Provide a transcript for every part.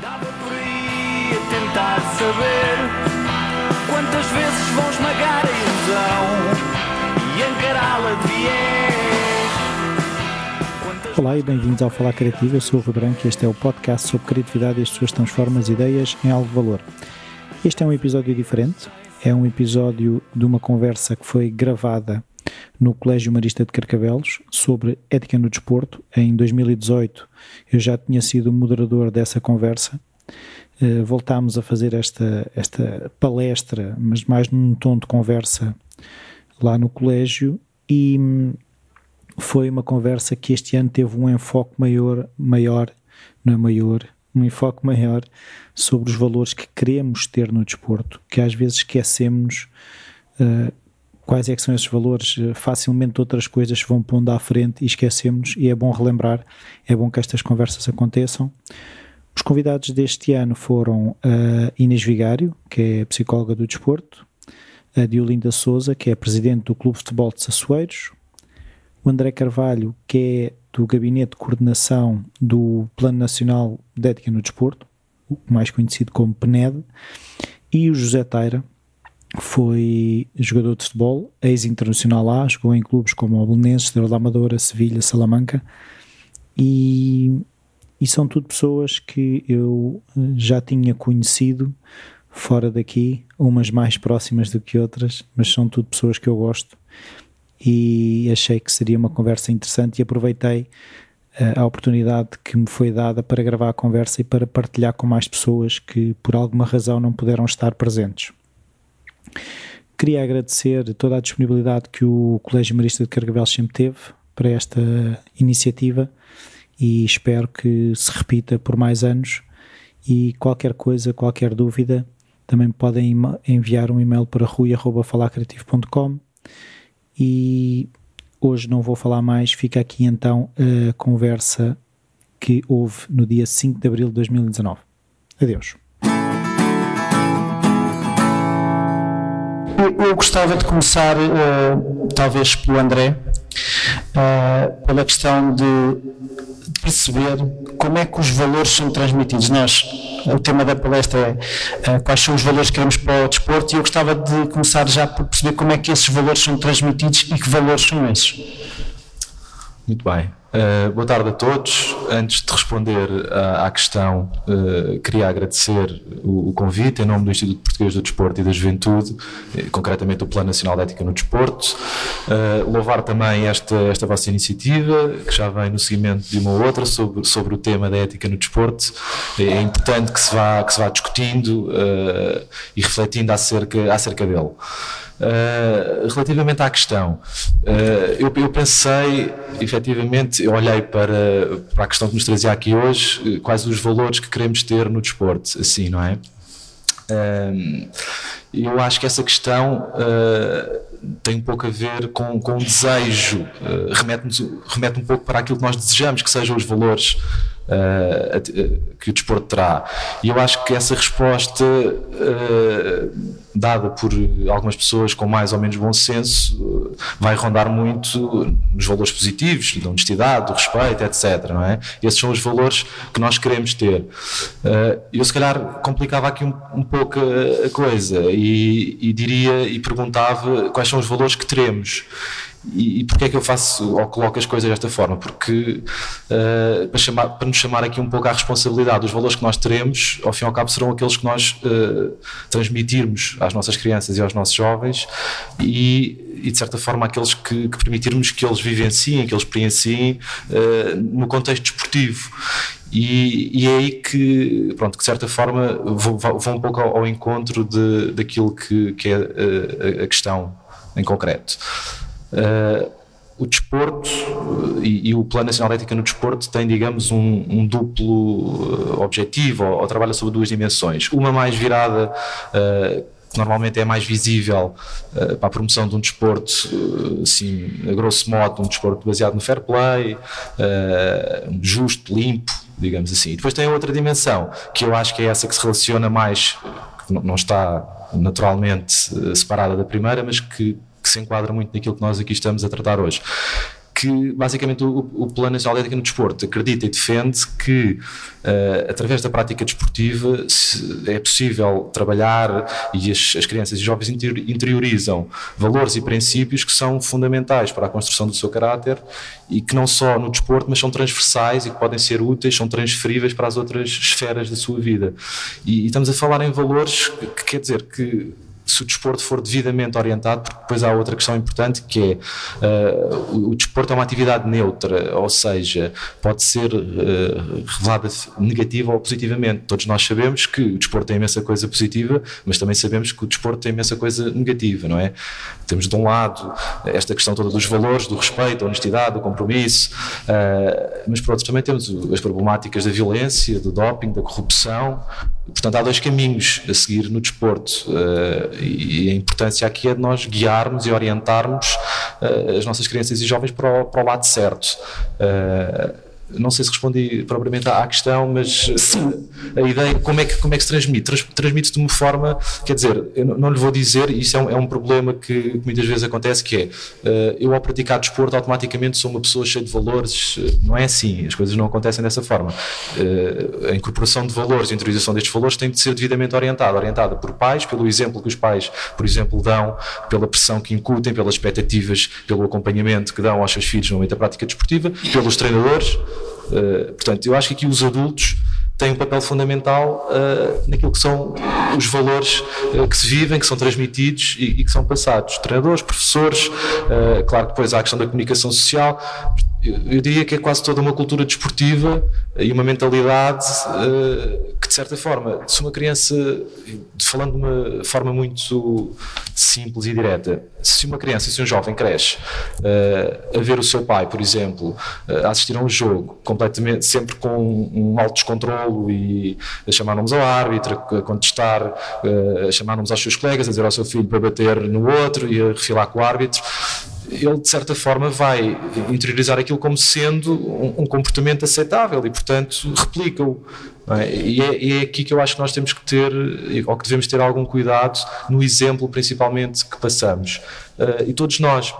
Por aí a tentar saber quantas vezes vão esmagar a ilusão e encará-la de viés. Olá e bem-vindos ao Falar Criativo. Eu sou o Rui Branco e este é o podcast sobre criatividade e as suas transformas ideias em algo de valor. Este é um episódio diferente. É um episódio de uma conversa que foi gravada no Colégio Marista de Carcavelos sobre ética no desporto. Em 2018 eu já tinha sido moderador dessa conversa. Uh, voltámos a fazer esta, esta palestra, mas mais num tom de conversa lá no colégio e hum, foi uma conversa que este ano teve um enfoque maior, maior, não é maior, um enfoque maior sobre os valores que queremos ter no desporto, que às vezes esquecemos uh, quais é que são esses valores, uh, facilmente outras coisas vão pondo à frente e esquecemos e é bom relembrar, é bom que estas conversas aconteçam. Os convidados deste ano foram a Inês Vigário, que é psicóloga do desporto, a Diolinda Souza, que é presidente do Clube de Futebol de Sassueiros, o André Carvalho, que é do Gabinete de Coordenação do Plano Nacional de Ética no Desporto, mais conhecido como PNED, e o José Teira, foi jogador de futebol, ex-internacional lá, jogou em clubes como o Belenenses, Estrela da Amadora, Sevilha, Salamanca, e, e são tudo pessoas que eu já tinha conhecido fora daqui, umas mais próximas do que outras, mas são tudo pessoas que eu gosto e achei que seria uma conversa interessante e aproveitei uh, a oportunidade que me foi dada para gravar a conversa e para partilhar com mais pessoas que por alguma razão não puderam estar presentes. Queria agradecer toda a disponibilidade que o Colégio Marista de Carcavelos sempre teve para esta iniciativa e espero que se repita por mais anos e qualquer coisa, qualquer dúvida, também podem enviar um e-mail para rui.falacreativo.com e hoje não vou falar mais, fica aqui então a conversa que houve no dia 5 de abril de 2019. Adeus. Eu, gostava de começar, uh, talvez pelo André, uh, pela questão de, perceber como é que os valores são transmitidos. Nós, o tema da palestra é uh, quais são os valores que queremos para o desporto e eu gostava de começar já por perceber como é que esses valores são transmitidos e que valores são esses. Muito bem. Uh, boa tarde a todos. Antes de responder à, à questão, uh, queria agradecer o, o, convite em nome do Instituto Português do Desporto e da Juventude, eh, concretamente o Plano Nacional de Ética no Desporto. Uh, louvar também esta, esta vossa iniciativa, que já vem no seguimento de uma ou outra sobre, sobre o tema da ética no desporto. É importante que se vá, que se vá discutindo e refletindo acerca, acerca dele. Uh, relativamente à questão, uh, eu, eu, pensei, efetivamente, eu olhei para, para a questão que nos trazia aqui hoje, quais os valores que queremos ter no desporto, assim, não é? Uh, eu acho que essa questão tem um pouco a ver com, com o desejo, remete, remete um pouco para aquilo que nós desejamos que sejam os valores Uh, que o desporto terá. E eu acho que essa resposta, uh, dada por algumas pessoas com mais ou menos bom senso, uh, vai rondar muito nos valores positivos, da honestidade, do respeito, etc. Não é? Esses são os valores que nós queremos ter. eu, se calhar, complicava aqui um, um pouco a, a coisa e, e diria e perguntava quais são os valores que teremos. E, e porquê é que eu faço ou coloco as coisas desta forma? Porque uh, para, chamar, para nos chamar aqui um pouco à responsabilidade, os valores que nós teremos, ao fim e ao cabo, serão aqueles que nós uh, transmitirmos às nossas crianças e aos nossos jovens e, e de certa forma, aqueles que, que, permitirmos que eles vivenciem, que eles experienciem uh, no contexto desportivo. E, e, é aí que, pronto, que de certa forma vou, vou um pouco ao, ao encontro de, daquilo que, que é a, a questão em concreto. Uh, o desporto e, e, o Plano Nacional de Ética no Desporto tem, digamos, um, um duplo eh, objetivo ou, ou, trabalha sobre duas dimensões. Uma mais virada, uh, que normalmente é mais visível uh, para a promoção de um desporto, uh, assim, a grosso modo, um desporto baseado no fair play, justo, limpo, digamos assim. E depois tem outra dimensão, que eu acho que é essa que se relaciona mais, que não está naturalmente separada da primeira, mas que que se enquadra muito naquilo que nós aqui estamos a tratar hoje, que basicamente o, o Plano Nacional de Ética no Desporto acredita e defende que uh, através da prática desportiva é possível trabalhar e as, as crianças e jovens interiorizam valores e princípios que são fundamentais para a construção do seu caráter e que não só no desporto, mas são transversais e que podem ser úteis, são transferíveis para as outras esferas da sua vida. E, e estamos a falar em valores que, que quer dizer que se o desporto for devidamente orientado, porque depois há outra questão importante que é uh, o, desporto é uma atividade neutra, ou seja, pode ser uh, revelada negativa ou positivamente. Todos nós sabemos que o desporto tem imensa coisa positiva, mas também sabemos que o desporto tem imensa coisa negativa, não é? Temos de um lado esta questão toda dos valores, do respeito, da honestidade, do compromisso, uh, mas por outro também temos as problemáticas da violência, do doping, da corrupção. Portanto, há dois caminhos a seguir no desporto e a importância aqui é de nós guiarmos e orientarmos uh, as nossas crianças e jovens para o, para o lado certo. Uh, não sei se respondi propriamente à questão, mas Sim. a ideia, como é que, como é que se transmite? transmite de uma forma, quer dizer, eu não lhe vou dizer, e isso é um, é um problema que, que, muitas vezes acontece, que é, uh, eu ao praticar desporto automaticamente sou uma pessoa cheia de valores, não é assim, as coisas não acontecem dessa forma. Uh, a incorporação de valores, a interiorização destes valores tem de ser devidamente orientada, orientada por pais, pelo exemplo que os pais, por exemplo, dão, pela pressão que incutem, pelas expectativas, pelo acompanhamento que dão aos seus filhos no momento da prática desportiva, pelos treinadores, eh, portanto, eu acho que aqui os adultos têm um papel fundamental uh, naquilo que são os valores uh, que se vivem, que são transmitidos e, e que são passados. Treinadores, professores, claro que depois há a questão da comunicação social. Eu, diria que é quase toda uma cultura desportiva e uma mentalidade que, de certa forma, se uma criança, falando de uma forma muito simples e direta, se uma criança, se um jovem cresce uh, a ver o seu pai, por exemplo, uh, a assistir a um jogo completamente, sempre com um alto descontrolo e a chamar nomes ao árbitro, a contestar, a chamar nomes aos seus colegas, a dizer ao seu filho para bater no outro e a refilar com o árbitro, ele de certa forma vai interiorizar aquilo como sendo um, um comportamento aceitável e, portanto, replica-o. É? E, é, é, aqui que eu acho que nós temos que ter, ou que devemos ter algum cuidado no exemplo, principalmente, que passamos. Uh, e todos nós,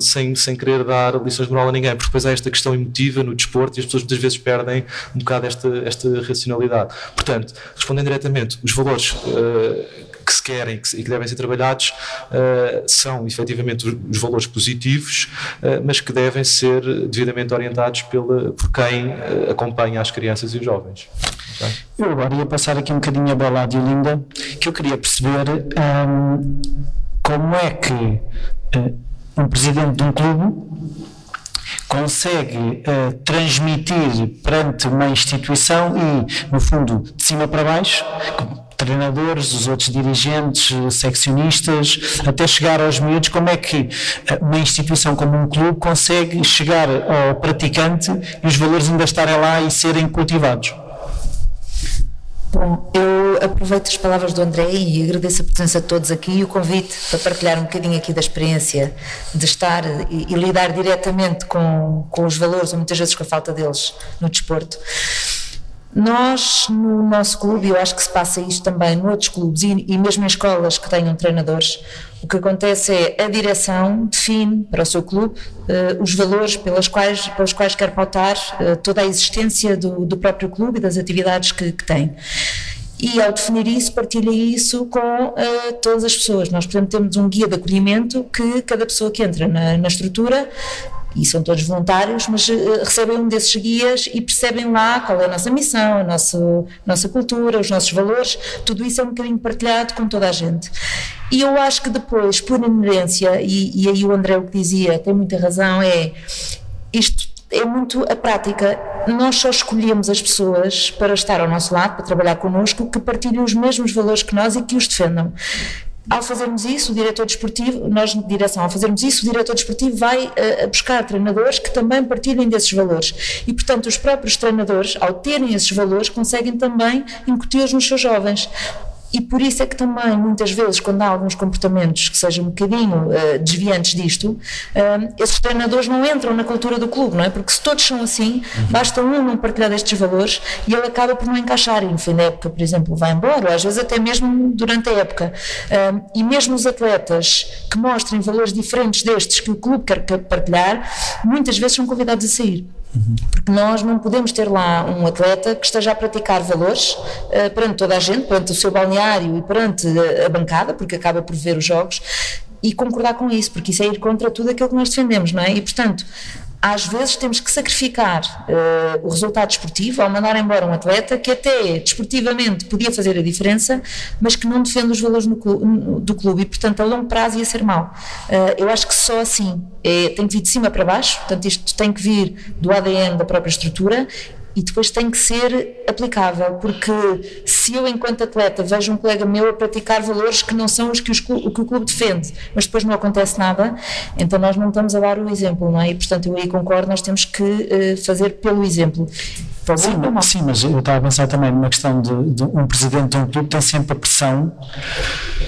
sem, sem querer dar lições de moral a ninguém, porque depois há esta questão emotiva no desporto e as pessoas muitas vezes perdem um bocado esta, esta racionalidade. Portanto, respondendo diretamente, os valores uh, que se querem que, e que devem ser trabalhados uh, são efetivamente os, valores positivos, uh, mas que devem ser devidamente orientados pela, por quem uh, acompanha as crianças e os jovens. Okay? Eu agora ia passar aqui um bocadinho a bola à Diolinda, que eu queria perceber um, como é que um presidente de um clube consegue uh, transmitir perante uma instituição e, no fundo, de cima para baixo, treinadores, os outros dirigentes, seccionistas, até chegar aos miúdos, como é que uma instituição como um clube consegue chegar ao praticante e os valores ainda estarem lá e serem cultivados? Bom, eu aproveito as palavras do André e agradeço a presença de todos aqui e o convite para partilhar um bocadinho aqui da experiência de estar e, e lidar diretamente com, com os valores, ou muitas vezes com a falta deles no desporto. Nós, no nosso clube, eu acho que se passa isto também noutros clubes e, e, mesmo em escolas que tenham treinadores, o que acontece é a direção define para o seu clube uh, os valores pelos quais, pelos quais quer pautar uh, toda a existência do, do, próprio clube e das atividades que, que tem e ao definir isso, partilha isso com uh, todas as pessoas. Nós, portanto, temos um guia de acolhimento que cada pessoa que entra na, na estrutura e são todos voluntários, mas uh, recebem um desses guias e percebem lá qual é a nossa missão, a nossa, nossa cultura, os nossos valores, tudo isso é um bocadinho partilhado com toda a gente. E eu acho que depois, por inerência, e, e aí o André o que dizia tem muita razão, é isto é muito a prática. Nós só escolhemos as pessoas para estar ao nosso lado, para trabalhar connosco, que partilhem os mesmos valores que nós e que os defendam. Ao fazermos isso, o diretor desportivo, nós direção, ao fazermos isso, o diretor desportivo vai uh, buscar treinadores que também partilhem desses valores. E, portanto, os próprios treinadores, ao terem esses valores, conseguem também incutir-os nos seus jovens e por isso é que também, muitas vezes, quando há alguns comportamentos que sejam um bocadinho uh, desviantes disto, uh, esses treinadores não entram na cultura do clube, não é? Porque se todos são assim, uhum. basta um não partilhar destes valores e ele acaba por não encaixar. E no fim da época, por exemplo, vai embora, ou às vezes até mesmo durante a época. Uh, e mesmo os atletas que mostrem valores diferentes destes que o clube quer partilhar, muitas vezes são convidados a sair. Porque nós não podemos ter lá um atleta que esteja a praticar valores uh, perante toda a gente, perante o seu balneário e perante a bancada, porque acaba por ver os jogos, e concordar com isso, porque isso é ir contra tudo aquilo que nós defendemos, não é? E portanto, às vezes temos que sacrificar uh, o resultado desportivo ao mandar embora um atleta que até desportivamente podia fazer a diferença, mas que não defende os valores no, do clube e, portanto, a longo prazo ia ser mau. Uh, eu acho que só assim é, tem que vir de cima para baixo, portanto, isto tem que vir do ADN da própria estrutura e depois tem que ser aplicável, porque se eu, enquanto atleta, vejo um colega meu a praticar valores que não são os que, os, o, que o clube defende, mas depois não acontece nada, então nós não estamos a dar o exemplo, não é? E portanto eu aí concordo, nós temos que uh, fazer pelo exemplo. Sim, sim, mas eu estava a pensar também numa questão de, de, um presidente de um clube tem sempre a pressão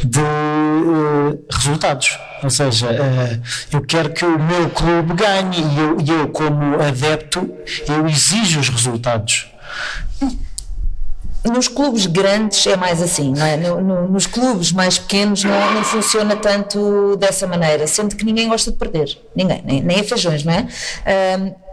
de uh, resultados. Ou seja, uh, eu quero que o meu clube ganhe e eu, eu, como adepto, eu exijo os resultados. Nos clubes grandes é mais assim, não é? No, no, nos clubes mais pequenos não, não, funciona tanto dessa maneira, sendo que ninguém gosta de perder, ninguém, nem, nem a feijões, não é?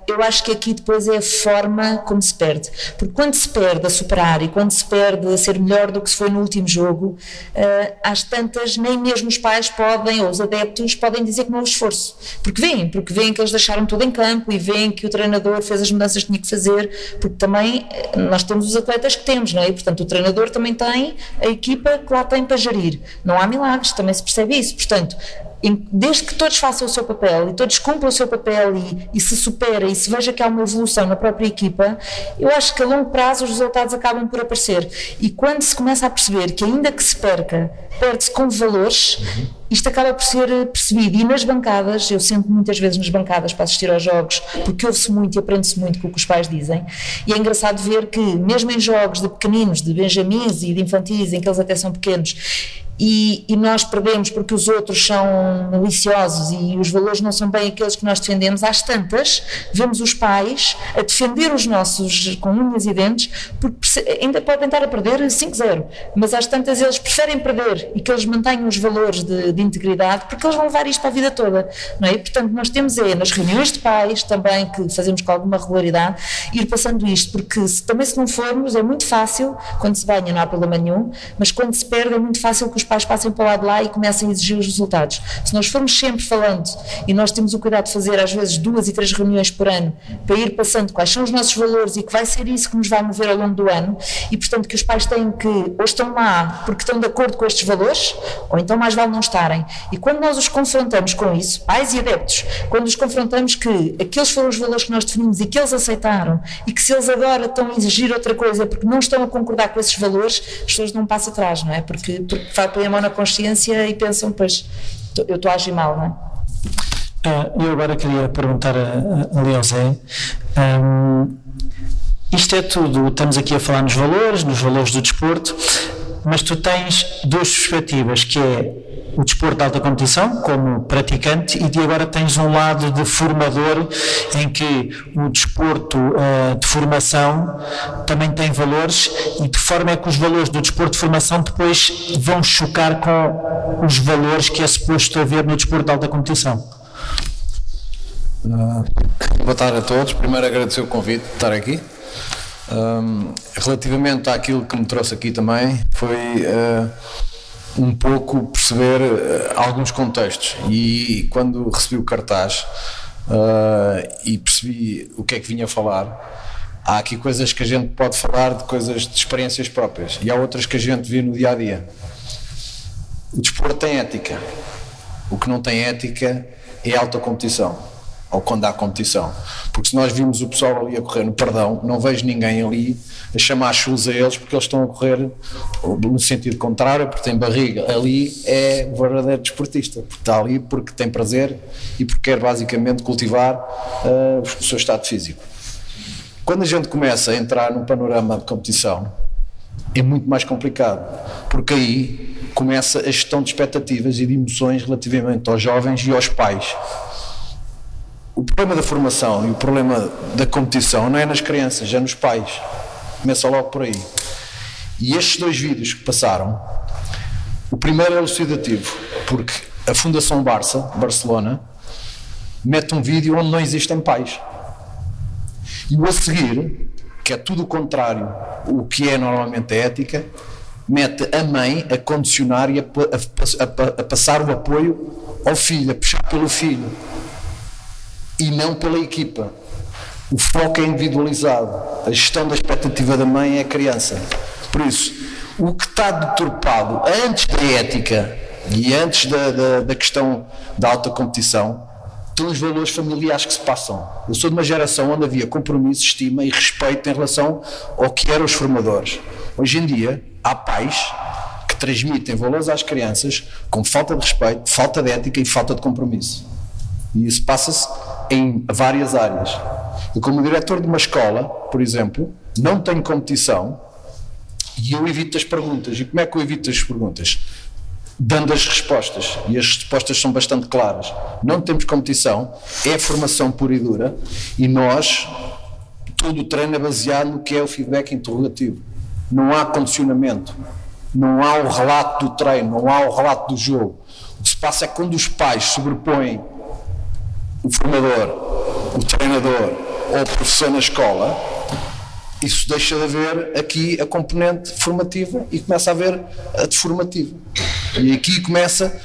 Eu acho que aqui depois é a forma como se perde. Porque quando se perde a superar e quando se perde a ser melhor do que se foi no último jogo, uh, às tantas, nem mesmo os pais podem, ou os adeptos, podem dizer que não houve esforço. Porque veem, porque veem que eles deixaram tudo em campo e veem que o treinador fez as mudanças que tinha que fazer, porque também eh, nós temos os atletas que temos, não é? E, portanto, o treinador também tem a equipa que lá tem para gerir. Não há milagres, também se percebe isso. Portanto, desde que todos façam o seu papel e todos cumpram o seu papel e, e, se supera e se veja que há uma evolução na própria equipa, eu acho que a longo prazo os resultados acabam por aparecer. E quando se começa a perceber que ainda que se perca, perde-se com valores, isto acaba por ser percebido. E nas bancadas, eu sento muitas vezes nas bancadas para assistir aos jogos, porque ouve-se muito e aprende-se muito com o que os pais dizem. E é engraçado ver que, mesmo em jogos de pequeninos, de benjamins e de infantis, em que eles até são pequenos, e, e, nós perdemos porque os outros são maliciosos e os valores não são bem aqueles que nós defendemos, às tantas, vemos os pais a defender os nossos com unhas e dentes, porque ainda podem estar a perder 5-0, mas às tantas eles preferem perder e que eles mantenham os valores de, de, integridade, porque eles vão levar isto para a vida toda, não é? Portanto, nós temos é, nas reuniões de pais, também que fazemos com alguma regularidade, ir passando isto, porque se, também se não formos, é muito fácil, quando se ganha não há problema nenhum, mas quando se perde é muito fácil que os pais passem para o lado de lá e comecem a exigir os resultados. Se nós formos sempre falando, e nós temos o cuidado de fazer às vezes duas e três reuniões por ano, para ir passando quais são os nossos valores e que vai ser isso que nos vai mover ao longo do ano, e portanto que os pais têm que, ou estão lá porque estão de acordo com estes valores, ou então mais vale não estarem. E quando nós os confrontamos com isso, pais e adeptos, quando os confrontamos que aqueles foram os valores que nós definimos e que eles aceitaram, e que se eles agora estão a exigir outra coisa porque não estão a concordar com esses valores, as pessoas não passam atrás, não é? Porque, porque põem a mão na consciência e pensam, pois, eu estou a agir mal, não é? Uh, eu agora queria perguntar ali ao Zé. Um, isto é tudo, estamos aqui a falar nos valores, nos valores do desporto, mas tu tens duas perspectivas, que é o desporto de alta competição, como praticante, e de agora tens um lado de formador, em que o desporto uh, de formação também tem valores, e de forma é que os valores do desporto de formação depois vão chocar com os valores que é suposto haver no desporto de alta competição. Uh, boa tarde a todos. Primeiro agradecer o convite de estar aqui. Um, relativamente àquilo que me trouxe aqui também, foi uh, um pouco perceber uh, alguns contextos. E quando recebi o cartaz uh, e percebi o que é que vinha falar, há aqui coisas que a gente pode falar de coisas de experiências próprias e há outras que a gente vê no dia a dia. O desporto tem ética. O que não tem ética é alta competição ou quando há competição. Porque se nós vimos o pessoal ali a correr no perdão, não vejo ninguém ali a chamar chulos a eles porque eles estão a correr no sentido contrário, porque tem barriga. Ali é o verdadeiro desportista, porque está ali porque tem prazer e porque quer basicamente cultivar uh, o seu estado físico. Quando a gente começa a entrar num panorama de competição, é muito mais complicado, porque aí começa a gestão de expectativas e de emoções relativamente aos jovens e aos pais. O problema da formação e o problema da competição não é nas crianças, é nos pais. Começa logo por aí. E estes dois vídeos que passaram, o primeiro é elucidativo, porque a Fundação Barça, Barcelona, mete um vídeo onde não existem pais. E o a seguir, que é tudo o contrário o que é normalmente a ética, mete a mãe a condicionar e a, a, a, a passar o apoio ao filho, a puxar pelo filho e não pela equipa. O foco é individualizado. A gestão da expectativa da mãe é a criança. Por isso, o que está deturpado antes da ética e antes da, da, da questão da alta competição estão os valores familiares que se passam. Eu sou de uma geração onde havia compromisso, estima e respeito em relação ao que eram os formadores. Hoje em dia, há pais que transmitem valores às crianças com falta de respeito, falta de ética e falta de compromisso. E isso passa-se em várias áreas. Eu, como diretor de uma escola, por exemplo, não tenho competição e eu evito as perguntas. E como é que eu evito as perguntas? dando as respostas. E as respostas são bastante claras. Não temos competição, é formação pura e dura, e nós, todo o treino é baseado no que é o feedback interrogativo. Não há condicionamento, não há o relato do treino, não há o relato do jogo. O que se passa é quando os pais sobrepõem o formador, o treinador ou o professor na escola, isso deixa de haver aqui a componente formativa e começa a haver a deformativa. E aqui começa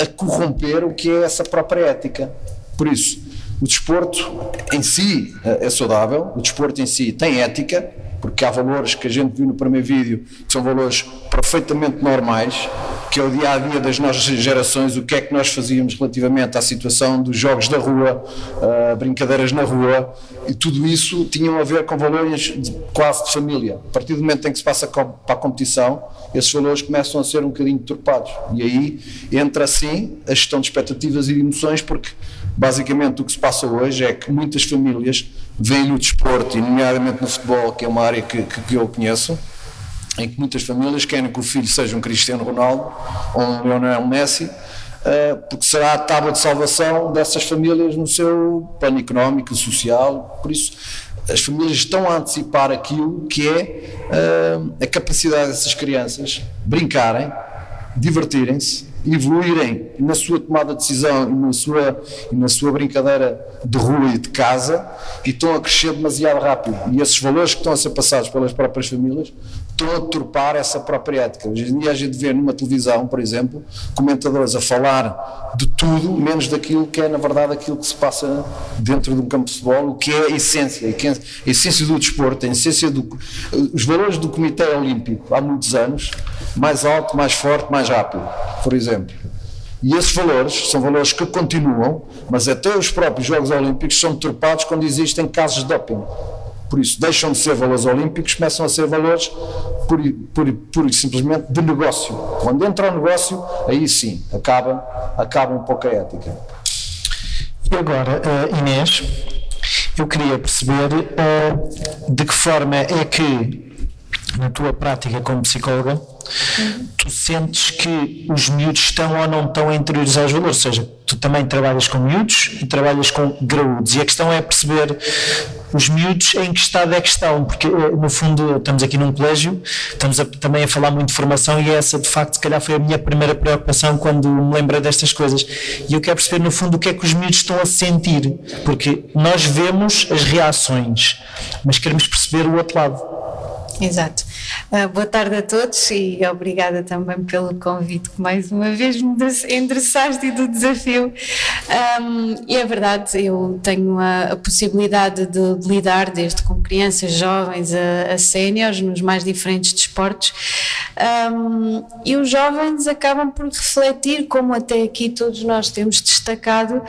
a corromper o que é essa própria ética. Por isso, o desporto em si é saudável, o desporto em si tem ética, porque há valores que a gente viu no primeiro vídeo que são valores perfeitamente normais, que é o dia a dia das nossas gerações, o que é que nós fazíamos relativamente à situação dos jogos da rua, uh, brincadeiras na rua, e tudo isso tinham a ver com valores de, quase de família. A partir do momento em que se passa para a competição, esses valores começam a ser um bocadinho turpados. E aí entra assim a gestão de expectativas e de emoções, porque basicamente o que se passa hoje é que muitas famílias veem no desporto, e nomeadamente no futebol, que é uma área que, que, eu conheço, em que muitas famílias querem que o filho seja um Cristiano Ronaldo ou um Lionel Messi, eh, porque será a tábua de salvação dessas famílias no seu plano económico, social. Por isso, as famílias estão a antecipar aquilo que é eh, a capacidade dessas crianças brincarem, divertirem-se, evoluírem na sua tomada de decisão e na sua, e na sua brincadeira de rua e de casa e estão a crescer demasiado rápido. E esses valores que estão a ser passados pelas próprias famílias deturpar essa própria ética. Dia a gente vê numa televisão, por exemplo, comentadores a falar de tudo, menos daquilo que é, na verdade, aquilo que se passa dentro de um campo de futebol, o que é a essência, a essência do desporto, a essência do. Os valores do Comitê Olímpico há muitos anos, mais alto, mais forte, mais rápido, por exemplo. E esses valores são valores que continuam, mas até os próprios Jogos Olímpicos são deturpados quando existem casos de doping. Por isso, deixam de ser valores olímpicos, começam a ser valores pura e simplesmente de negócio. Quando entra o negócio, aí sim, acaba, acaba um pouco a ética. E agora, uh, Inês, eu queria perceber uh, de que forma é que, na tua prática como psicóloga, tu sentes que os miúdos estão ou não estão a interiorizar os valores, ou seja, tu também trabalhas com miúdos e trabalhas com graúdos, e a questão é perceber os miúdos em que estado é que estão, porque eh, no fundo estamos aqui num colégio, estamos a, também a falar muito de formação e essa de facto se calhar foi a minha primeira preocupação quando me lembrei destas coisas, e eu quero perceber no fundo o que é que os miúdos estão a sentir, porque nós vemos as reações, mas queremos perceber o outro lado. Exato. Uh, boa tarde a todos e obrigada também pelo convite que mais uma vez me endereçaste e do desafio. Um, e é verdade, eu tenho a, a, possibilidade de lidar desde com crianças, jovens a, a séniores nos mais diferentes desportos um, e os jovens acabam por refletir, como até aqui todos nós temos destacado,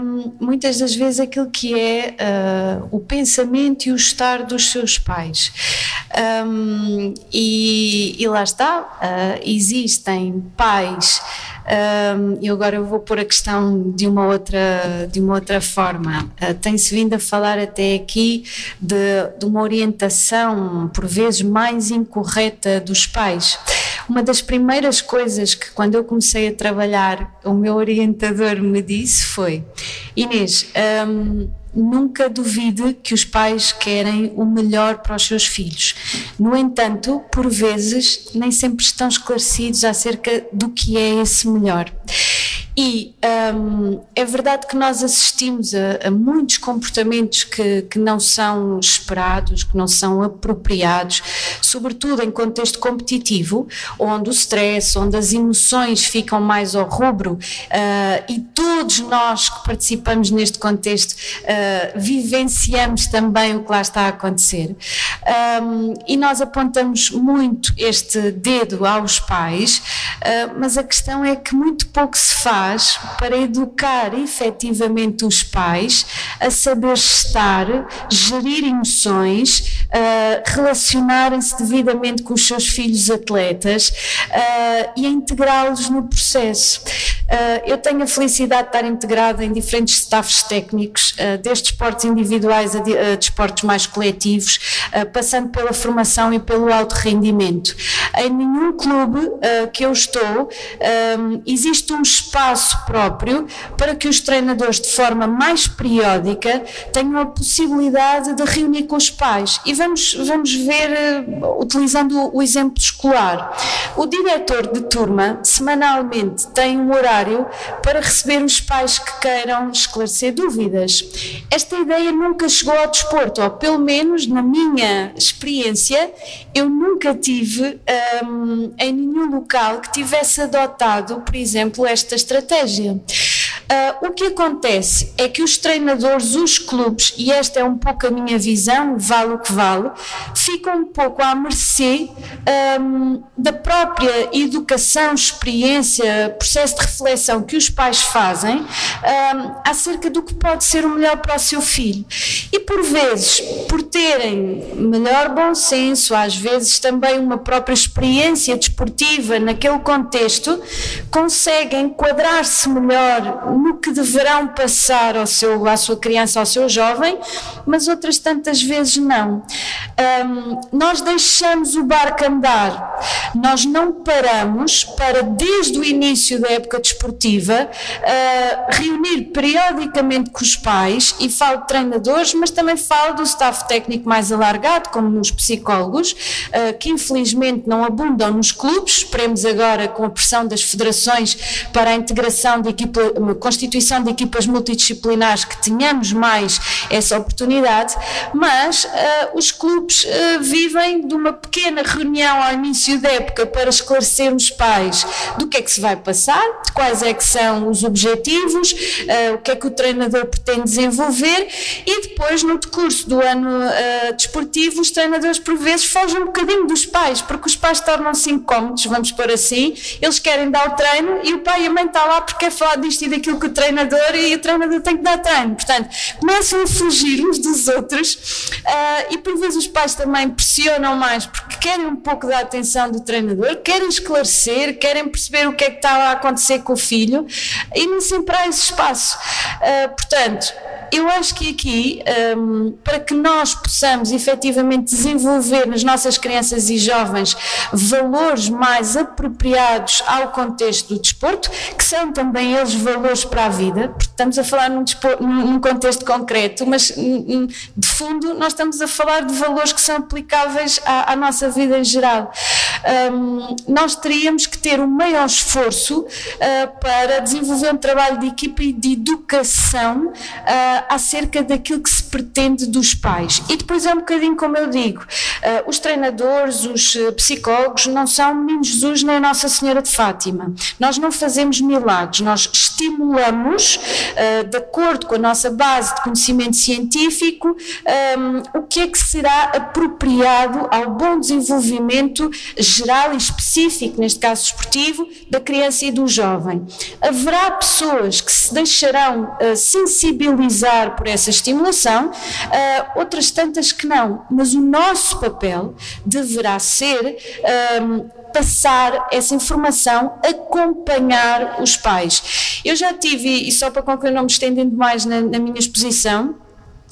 um, muitas das vezes aquilo que é uh, o pensamento e o estar dos seus pais. Um, e, e, lá está, uh, existem pais e agora eu vou pôr a questão de uma outra, de uma outra forma. Uh, Tem-se vindo a falar até aqui de, de uma orientação, por vezes, mais incorreta dos pais. Uma das primeiras coisas que, quando eu comecei a trabalhar, o meu orientador me disse foi: Inês, um, nunca duvide que os pais querem o melhor para os seus filhos. No entanto, por vezes, nem sempre estão esclarecidos acerca do que é esse melhor. E um, é verdade que nós assistimos a, a muitos comportamentos que, que, não são esperados, que não são apropriados, sobretudo em contexto competitivo, onde o stress, onde as emoções ficam mais ao rubro, uh, e todos nós que participamos neste contexto uh, vivenciamos também o que lá está a acontecer. Um, e nós apontamos muito este dedo aos pais, uh, mas a questão é que muito pouco se faz faz para educar efetivamente os pais a saber estar, gerir emoções, uh, relacionarem-se devidamente com os seus filhos atletas uh, e integrá-los no processo. Uh, eu tenho a felicidade de estar integrada em diferentes staffs técnicos, desde esportes individuais a, de, a desportos mais coletivos, passando pela formação e pelo alto rendimento. Em nenhum clube que eu estou existe um espaço próprio para que os treinadores, de forma mais periódica, tenham a possibilidade de reunir com os pais. E vamos, vamos ver, utilizando o exemplo escolar. O diretor de turma, semanalmente, tem um horário para receber os pais que queiram esclarecer dúvidas. Esta ideia nunca chegou ao desporto, ou pelo menos na minha experiência, eu nunca tive um, em nenhum local que tivesse adotado, por exemplo, esta estratégia. Uh, o que acontece é que os treinadores, os clubes, e esta é um pouco a minha visão, vale o que vale, ficam um pouco à mercê um, da própria educação, experiência, processo de reflexão que os pais fazem um, acerca do que pode ser o melhor para o seu filho. E por vezes, por terem melhor bom senso, às vezes também uma própria experiência desportiva naquele contexto, conseguem enquadrar-se melhor no que deverão passar ao seu, à sua criança, ao seu jovem, mas outras tantas vezes não. Um, nós deixamos o barco andar, nós não paramos para, desde o início da época desportiva, uh, reunir periodicamente com os pais, e falo de treinadores, mas também falo do staff técnico mais alargado, como nos psicólogos, uh, que infelizmente não abundam nos clubes, esperemos agora com a pressão das federações para a integração de equipa, constituição de equipas multidisciplinares que tenhamos mais essa oportunidade, mas uh, os clubes vivem de uma pequena reunião ao início da época para esclarecer os pais do que é que se vai passar, quais é que são os objetivos, uh, o que é que o treinador pretende desenvolver e depois no decurso do ano desportivo os treinadores por vezes fogem um bocadinho dos pais, porque os pais tornam-se incómodos, vamos por assim, eles querem dar o treino e o pai e a mãe está lá porque é falar disto e daquilo que o treinador e o treinador tem que dar treino. Portanto, começam a fugir uns dos outros uh, e por vezes os pais também pressionam mais porque querem um pouco da atenção do treinador, querem esclarecer, querem perceber o que é que está a acontecer com o filho e nem sempre há esse espaço. Uh, portanto, eu acho que aqui, um, para que nós possamos efetivamente desenvolver nas nossas crianças e jovens valores mais apropriados ao contexto do desporto, que são também eles valores para a vida, porque estamos a falar num, num contexto concreto, mas de fundo nós estamos a falar de valores que são aplicáveis à, à nossa vida em geral. Um, nós teríamos que ter um maior esforço uh, para desenvolver um trabalho de equipa e de educação uh, acerca daquilo que se pretende dos pais. E depois é um bocadinho como eu digo: uh, os treinadores, os psicólogos não são Menino Jesus nem Nossa Senhora de Fátima. Nós não fazemos milagres, nós estimulamos, de acordo com a nossa base de conhecimento científico, um, o que é que será apropriado ao bom desenvolvimento geral e específico, neste caso esportivo, da criança e do jovem. Haverá pessoas que se deixarão sensibilizar por essa estimulação, uh, outras tantas que não. Mas o nosso papel deverá ser um, passar essa informação, acompanhar os pais. Eu já tive, e só para concluir, não me estendendo mais na, na minha exposição,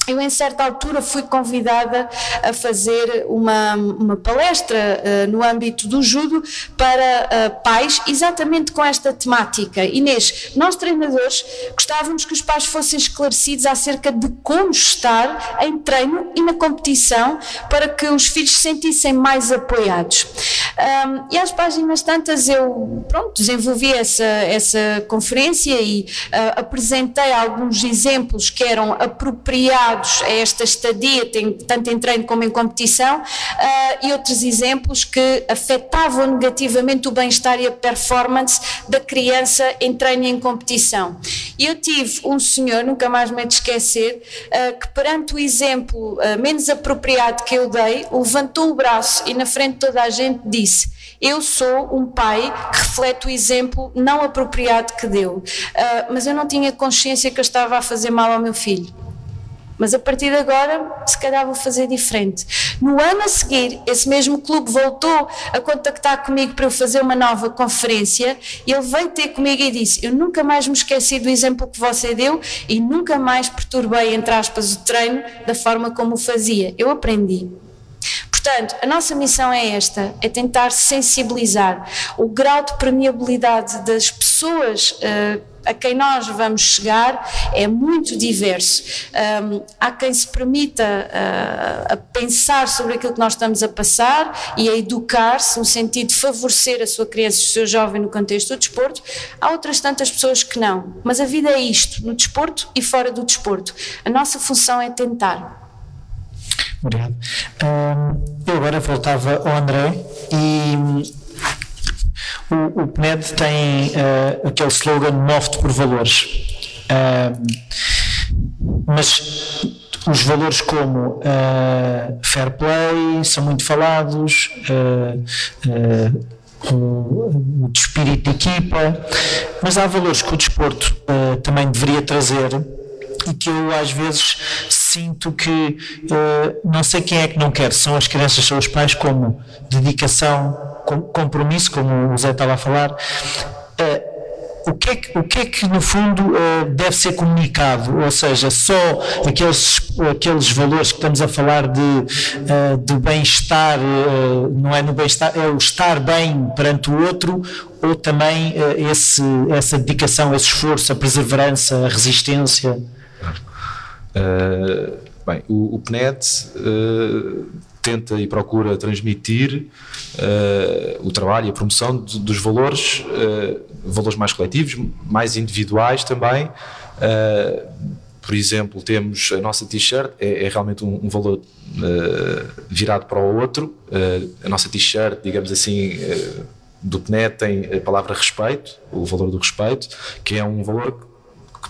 eu, em certa altura, fui convidada a fazer uma, uma palestra uh, no âmbito do judo para uh, pais, exatamente com esta temática. Inês, nós treinadores gostávamos que os pais fossem esclarecidos acerca de como estar em treino e na competição para que os filhos se sentissem mais apoiados. Um, e às páginas tantas eu pronto, desenvolvi essa, essa conferência e uh, apresentei alguns exemplos que eram apropriados ligados a esta estadia, tanto em treino como em competição, uh, e outros exemplos que afetavam negativamente o bem-estar e a performance da criança em treino e em competição. E eu tive um senhor, nunca mais me de esquecer, uh, que perante o exemplo uh, menos apropriado que eu dei, levantou o braço e na frente de toda a gente disse: Eu sou um pai que reflete o exemplo não apropriado que deu. Uh, mas eu não tinha consciência que eu estava a fazer mal ao meu filho. Mas a partir de agora, se calhar vou fazer diferente. No ano a seguir, esse mesmo clube voltou a contactar comigo para eu fazer uma nova conferência ele veio ter comigo e disse: Eu nunca mais me esqueci do exemplo que você deu e nunca mais perturbei, entre aspas, o treino da forma como o fazia. Eu aprendi. Portanto, a nossa missão é esta: é tentar sensibilizar o grau de permeabilidade das pessoas. Uh, a quem nós vamos chegar é muito diverso. Um, há quem se permita uh, a pensar sobre aquilo que nós estamos a passar e a educar-se no sentido de favorecer a sua criança, o seu jovem no contexto do desporto. Há outras tantas pessoas que não. Mas a vida é isto, no desporto e fora do desporto. A nossa função é tentar. Obrigado. eu agora voltava ao André e o, o PNED tem uh, aquele slogan move-te por valores. Uh, mas os valores como uh, fair play são muito falados, o, de espírito de equipa, mas há valores que o desporto também deveria trazer e que eu às vezes sinto que uh, não sei quem é que não quer, são as crianças, são os pais, como dedicação, compromisso, como o Zé estava a falar. Uh, o que, é que, o que é que no fundo uh, deve ser comunicado? Ou seja, só aqueles, aqueles valores que estamos a falar de, uh, de bem-estar, não é no bem-estar, é o estar bem perante o outro, ou também esse, essa dedicação, esse esforço, a perseverança, a resistência? Uh, bem, o, o PNED uh, tenta e procura transmitir uh, o trabalho e a promoção de, dos valores, valores mais coletivos, mais individuais também. por exemplo, temos a nossa t-shirt, é, é, realmente um, um valor virado para o outro. a nossa t-shirt, digamos assim, do PNED tem a palavra respeito, o valor do respeito, que é um valor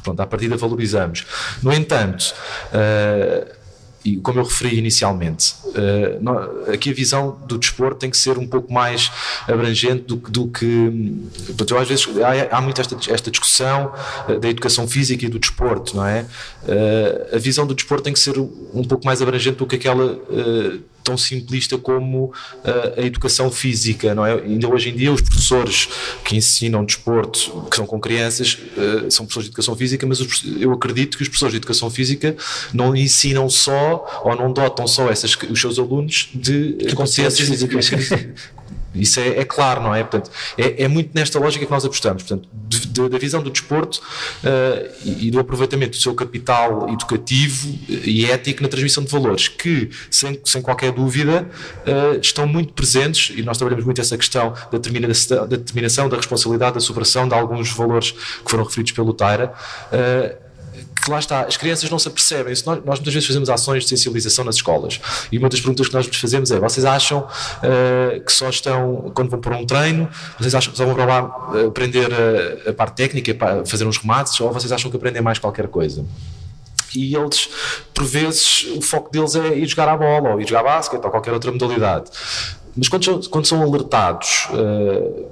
pronto, à partida valorizamos. No entanto, uh, e como eu referi inicialmente, uh, aqui a visão do desporto tem que ser um pouco mais abrangente do, do que. Portanto, às vezes há, há muito esta, esta discussão uh, da educação física e do desporto, não é? Uh, a visão do desporto tem que ser um pouco mais abrangente do que aquela tão simplista como uh, a educação física, não é? Ainda hoje em dia os professores que ensinam desporto, que são com crianças, uh, são professores de educação física, mas os, eu acredito que os professores de educação física não ensinam só ou não dotam só essas, os seus alunos de físicas. Isso é, é, claro, não é? Portanto, é, é, muito nesta lógica que nós apostamos. Portanto, de, de, da visão do desporto uh, e, e, do aproveitamento do seu capital educativo e ético na transmissão de valores, que, sem, sem qualquer dúvida, uh, estão muito presentes, e nós trabalhamos muito essa questão da determinação, da, determinação, da responsabilidade, da superação de alguns valores que foram referidos pelo Taira. Uh, que lá está, as crianças não se apercebem. Nós, nós, muitas vezes fazemos ações de sensibilização nas escolas e uma das perguntas que nós nos fazemos é: vocês acham uh, que só estão, quando vão para um treino, vocês acham que só vão para lá eh, aprender a, a parte técnica, fazer uns remates, ou vocês acham que aprendem mais qualquer coisa? e eles, por vezes, o foco deles é ir jogar a bola, ou ir jogar basquete, ou qualquer outra modalidade. Mas quando, quando são alertados uh,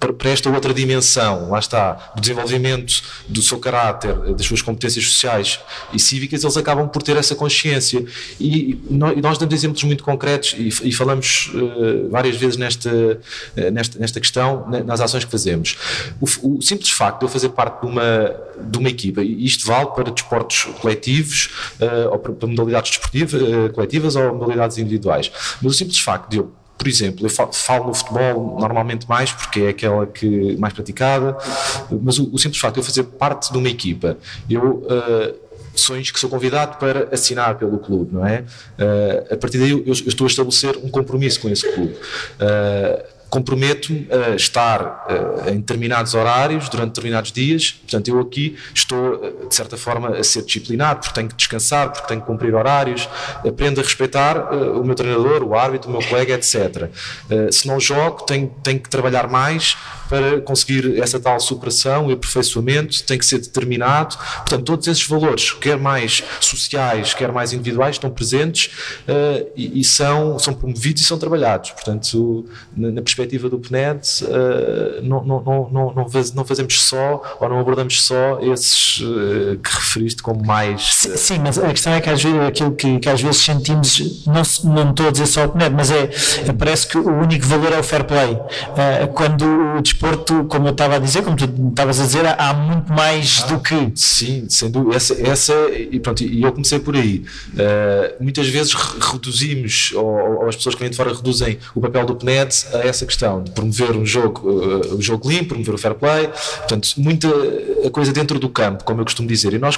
para, esta outra dimensão, lá está, do desenvolvimento do seu caráter, das suas competências sociais e cívicas, eles acabam por ter essa consciência. E, nós damos exemplos muito concretos e, falamos uh, várias vezes nesta, uh, nesta, nesta questão, nas ações que fazemos. O, o, simples facto de eu fazer parte de uma, de uma equipa, e isto vale para desportos coletivos, uh, ou para, para modalidades desportivas, coletivas ou modalidades individuais, mas o simples facto de eu por exemplo, eu falo no futebol normalmente mais porque é aquela que mais praticada, mas o, o simples facto de eu fazer parte de uma equipa, eu uh, sou, que sou convidado para assinar pelo clube, não é? Uh, a partir daí eu, eu, estou a estabelecer um compromisso com esse clube. Uh, comprometo-me a estar uh, em determinados horários, durante determinados dias. Portanto, eu aqui estou, uh, de certa forma, a ser disciplinado, porque tenho que descansar, porque tenho que cumprir horários. Aprendo a respeitar uh, o meu treinador, o árbitro, o meu colega, etc. se não jogo, tenho, tenho que trabalhar mais para conseguir essa tal superação e aperfeiçoamento, tem que ser determinado. Portanto, todos esses valores, quer mais sociais, quer mais individuais, estão presentes e, e, são, são promovidos e são trabalhados. Portanto, na, na perspectiva do PNED, uh, não, não, não, não, não, fazemos só ou não abordamos só esses uh, que referiste como mais. Uh... Sim, mas a questão é que às vezes, aquilo que, que às vezes sentimos, não, não estou a dizer só o PNED, mas é, parece que o único valor é o fair play. quando o desporto, como eu estava a dizer, como tu estavas a dizer, há muito mais ah, do que. Sim, sem dúvida. Essa, essa, e pronto, e eu comecei por aí. muitas vezes reduzimos, ou, ou, as pessoas que vêm de fora reduzem o papel do PNED a essa questão de promover um jogo, uh, o jogo limpo, promover o fair play, portanto, muita coisa dentro do campo, como eu costumo dizer. E nós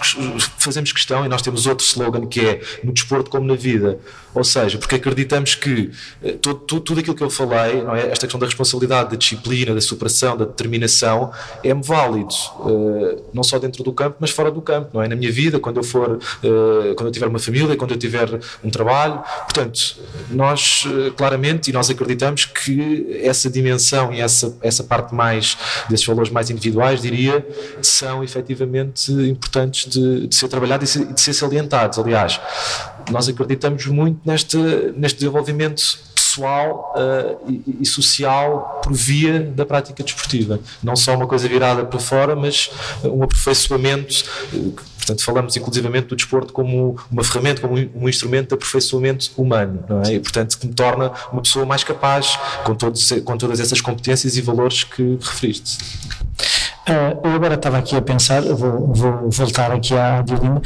fazemos questão, e nós temos outro slogan que é no desporto como na vida, ou seja, porque acreditamos que uh, tudo, tudo, tudo, aquilo que eu falei, não é? esta questão da responsabilidade, da disciplina, da superação, da determinação, é válido, uh, não só dentro do campo, mas fora do campo, não é? Na minha vida, quando eu for, quando eu tiver uma família, quando eu tiver um trabalho, portanto, nós claramente, e nós acreditamos que essa dimensão e essa, essa parte mais desses valores mais individuais, diria, são efetivamente importantes de, de ser trabalhados e de ser salientados. Aliás, nós acreditamos muito neste, neste desenvolvimento pessoal uh, e, e, social por via da prática desportiva. Não só uma coisa virada para fora, mas um aperfeiçoamento. Uh, portanto, falamos inclusivamente do desporto como uma ferramenta, como um instrumento de aperfeiçoamento humano, não é? E, portanto, que me torna uma pessoa mais capaz com, todos, com todas essas competências e valores que referiste. Uh, eu agora estava aqui a pensar, vou, vou voltar aqui à Diolina,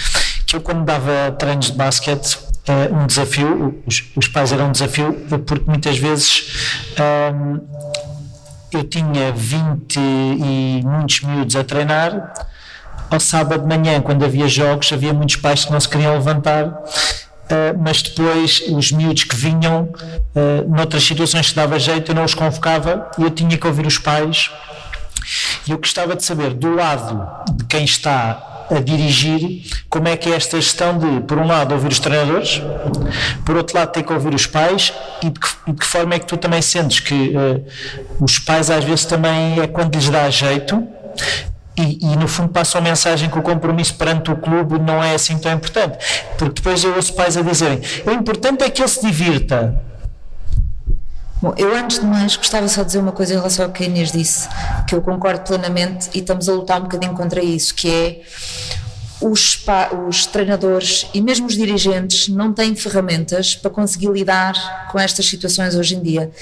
que eu quando dava treinos de basquete uh, um desafio, os, os, pais eram um desafio, porque muitas vezes um, eu tinha 20 e muitos miúdos a treinar. Ao sábado de manhã, quando havia jogos, havia muitos pais que não se queriam levantar. Uh, mas depois os miúdos que vinham, uh, noutras situações que dava jeito, eu não os convocava e eu tinha que ouvir os pais. E eu gostava de saber, do lado de quem está a dirigir como é que é esta gestão de, por um lado, ouvir os treinadores, por outro lado, ter que ouvir os pais e de que, de que forma é que tu também sentes que uh, os pais às vezes também é quando lhes dá jeito e, e, no fundo passam a mensagem que o compromisso perante o clube não é assim tão importante. Porque depois eu ouço pais a dizerem: o importante é que ele se divirta. Bom, eu antes de mais gostava só de dizer uma coisa em relação ao que a Inês disse, que eu concordo plenamente e estamos a lutar um bocadinho contra isso, que é os, os, treinadores e mesmo os dirigentes não têm ferramentas para conseguir lidar com estas situações hoje em dia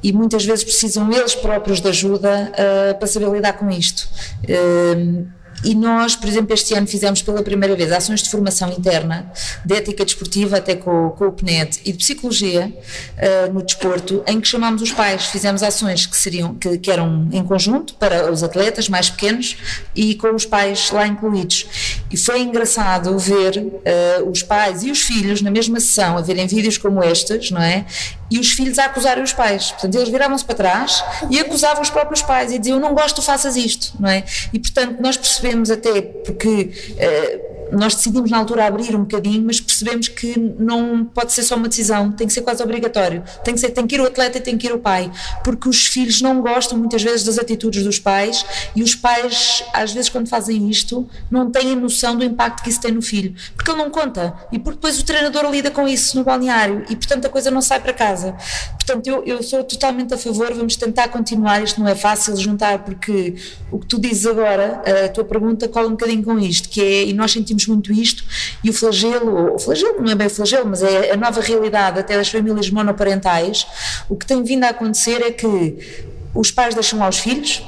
e muitas vezes precisam eles próprios de ajuda uh, para saber lidar com isto. Uh, e nós, por exemplo, este ano fizemos pela primeira vez ações de formação interna, de ética desportiva, até com, com o PNED, e de psicologia uh, no desporto, em que chamámos os pais, fizemos ações que, seriam, que, que eram em conjunto para os atletas mais pequenos e com os pais lá incluídos. E foi engraçado ver uh, os pais e os filhos na mesma sessão a verem vídeos como estes, não é? E os filhos a acusarem os pais. Portanto, eles viravam-se para trás e acusavam os próprios pais e diziam: Não gosto, faças isto, não é? E portanto, nós percebemos até porque. Uh, nós decidimos na altura abrir um bocadinho, mas percebemos que não pode ser só uma decisão, tem que ser quase obrigatório. Tem que, ser, tem que ir o atleta e tem que ir o pai, porque os filhos não gostam muitas vezes das atitudes dos pais e os pais, às vezes, quando fazem isto, não têm noção do impacto que isso tem no filho, porque ele não conta e porque depois o treinador lida com isso no balneário e, portanto, a coisa não sai para casa. Portanto, eu, eu sou totalmente a favor, vamos tentar continuar. Isto não é fácil juntar, porque o que tu dizes agora, a tua pergunta cola um bocadinho com isto, que é, e nós sentimos muito isto, e o flagelo, o flagelo não é bem o flagelo, mas é a nova realidade até das famílias monoparentais, o que tem vindo a acontecer é que os pais deixam aos filhos,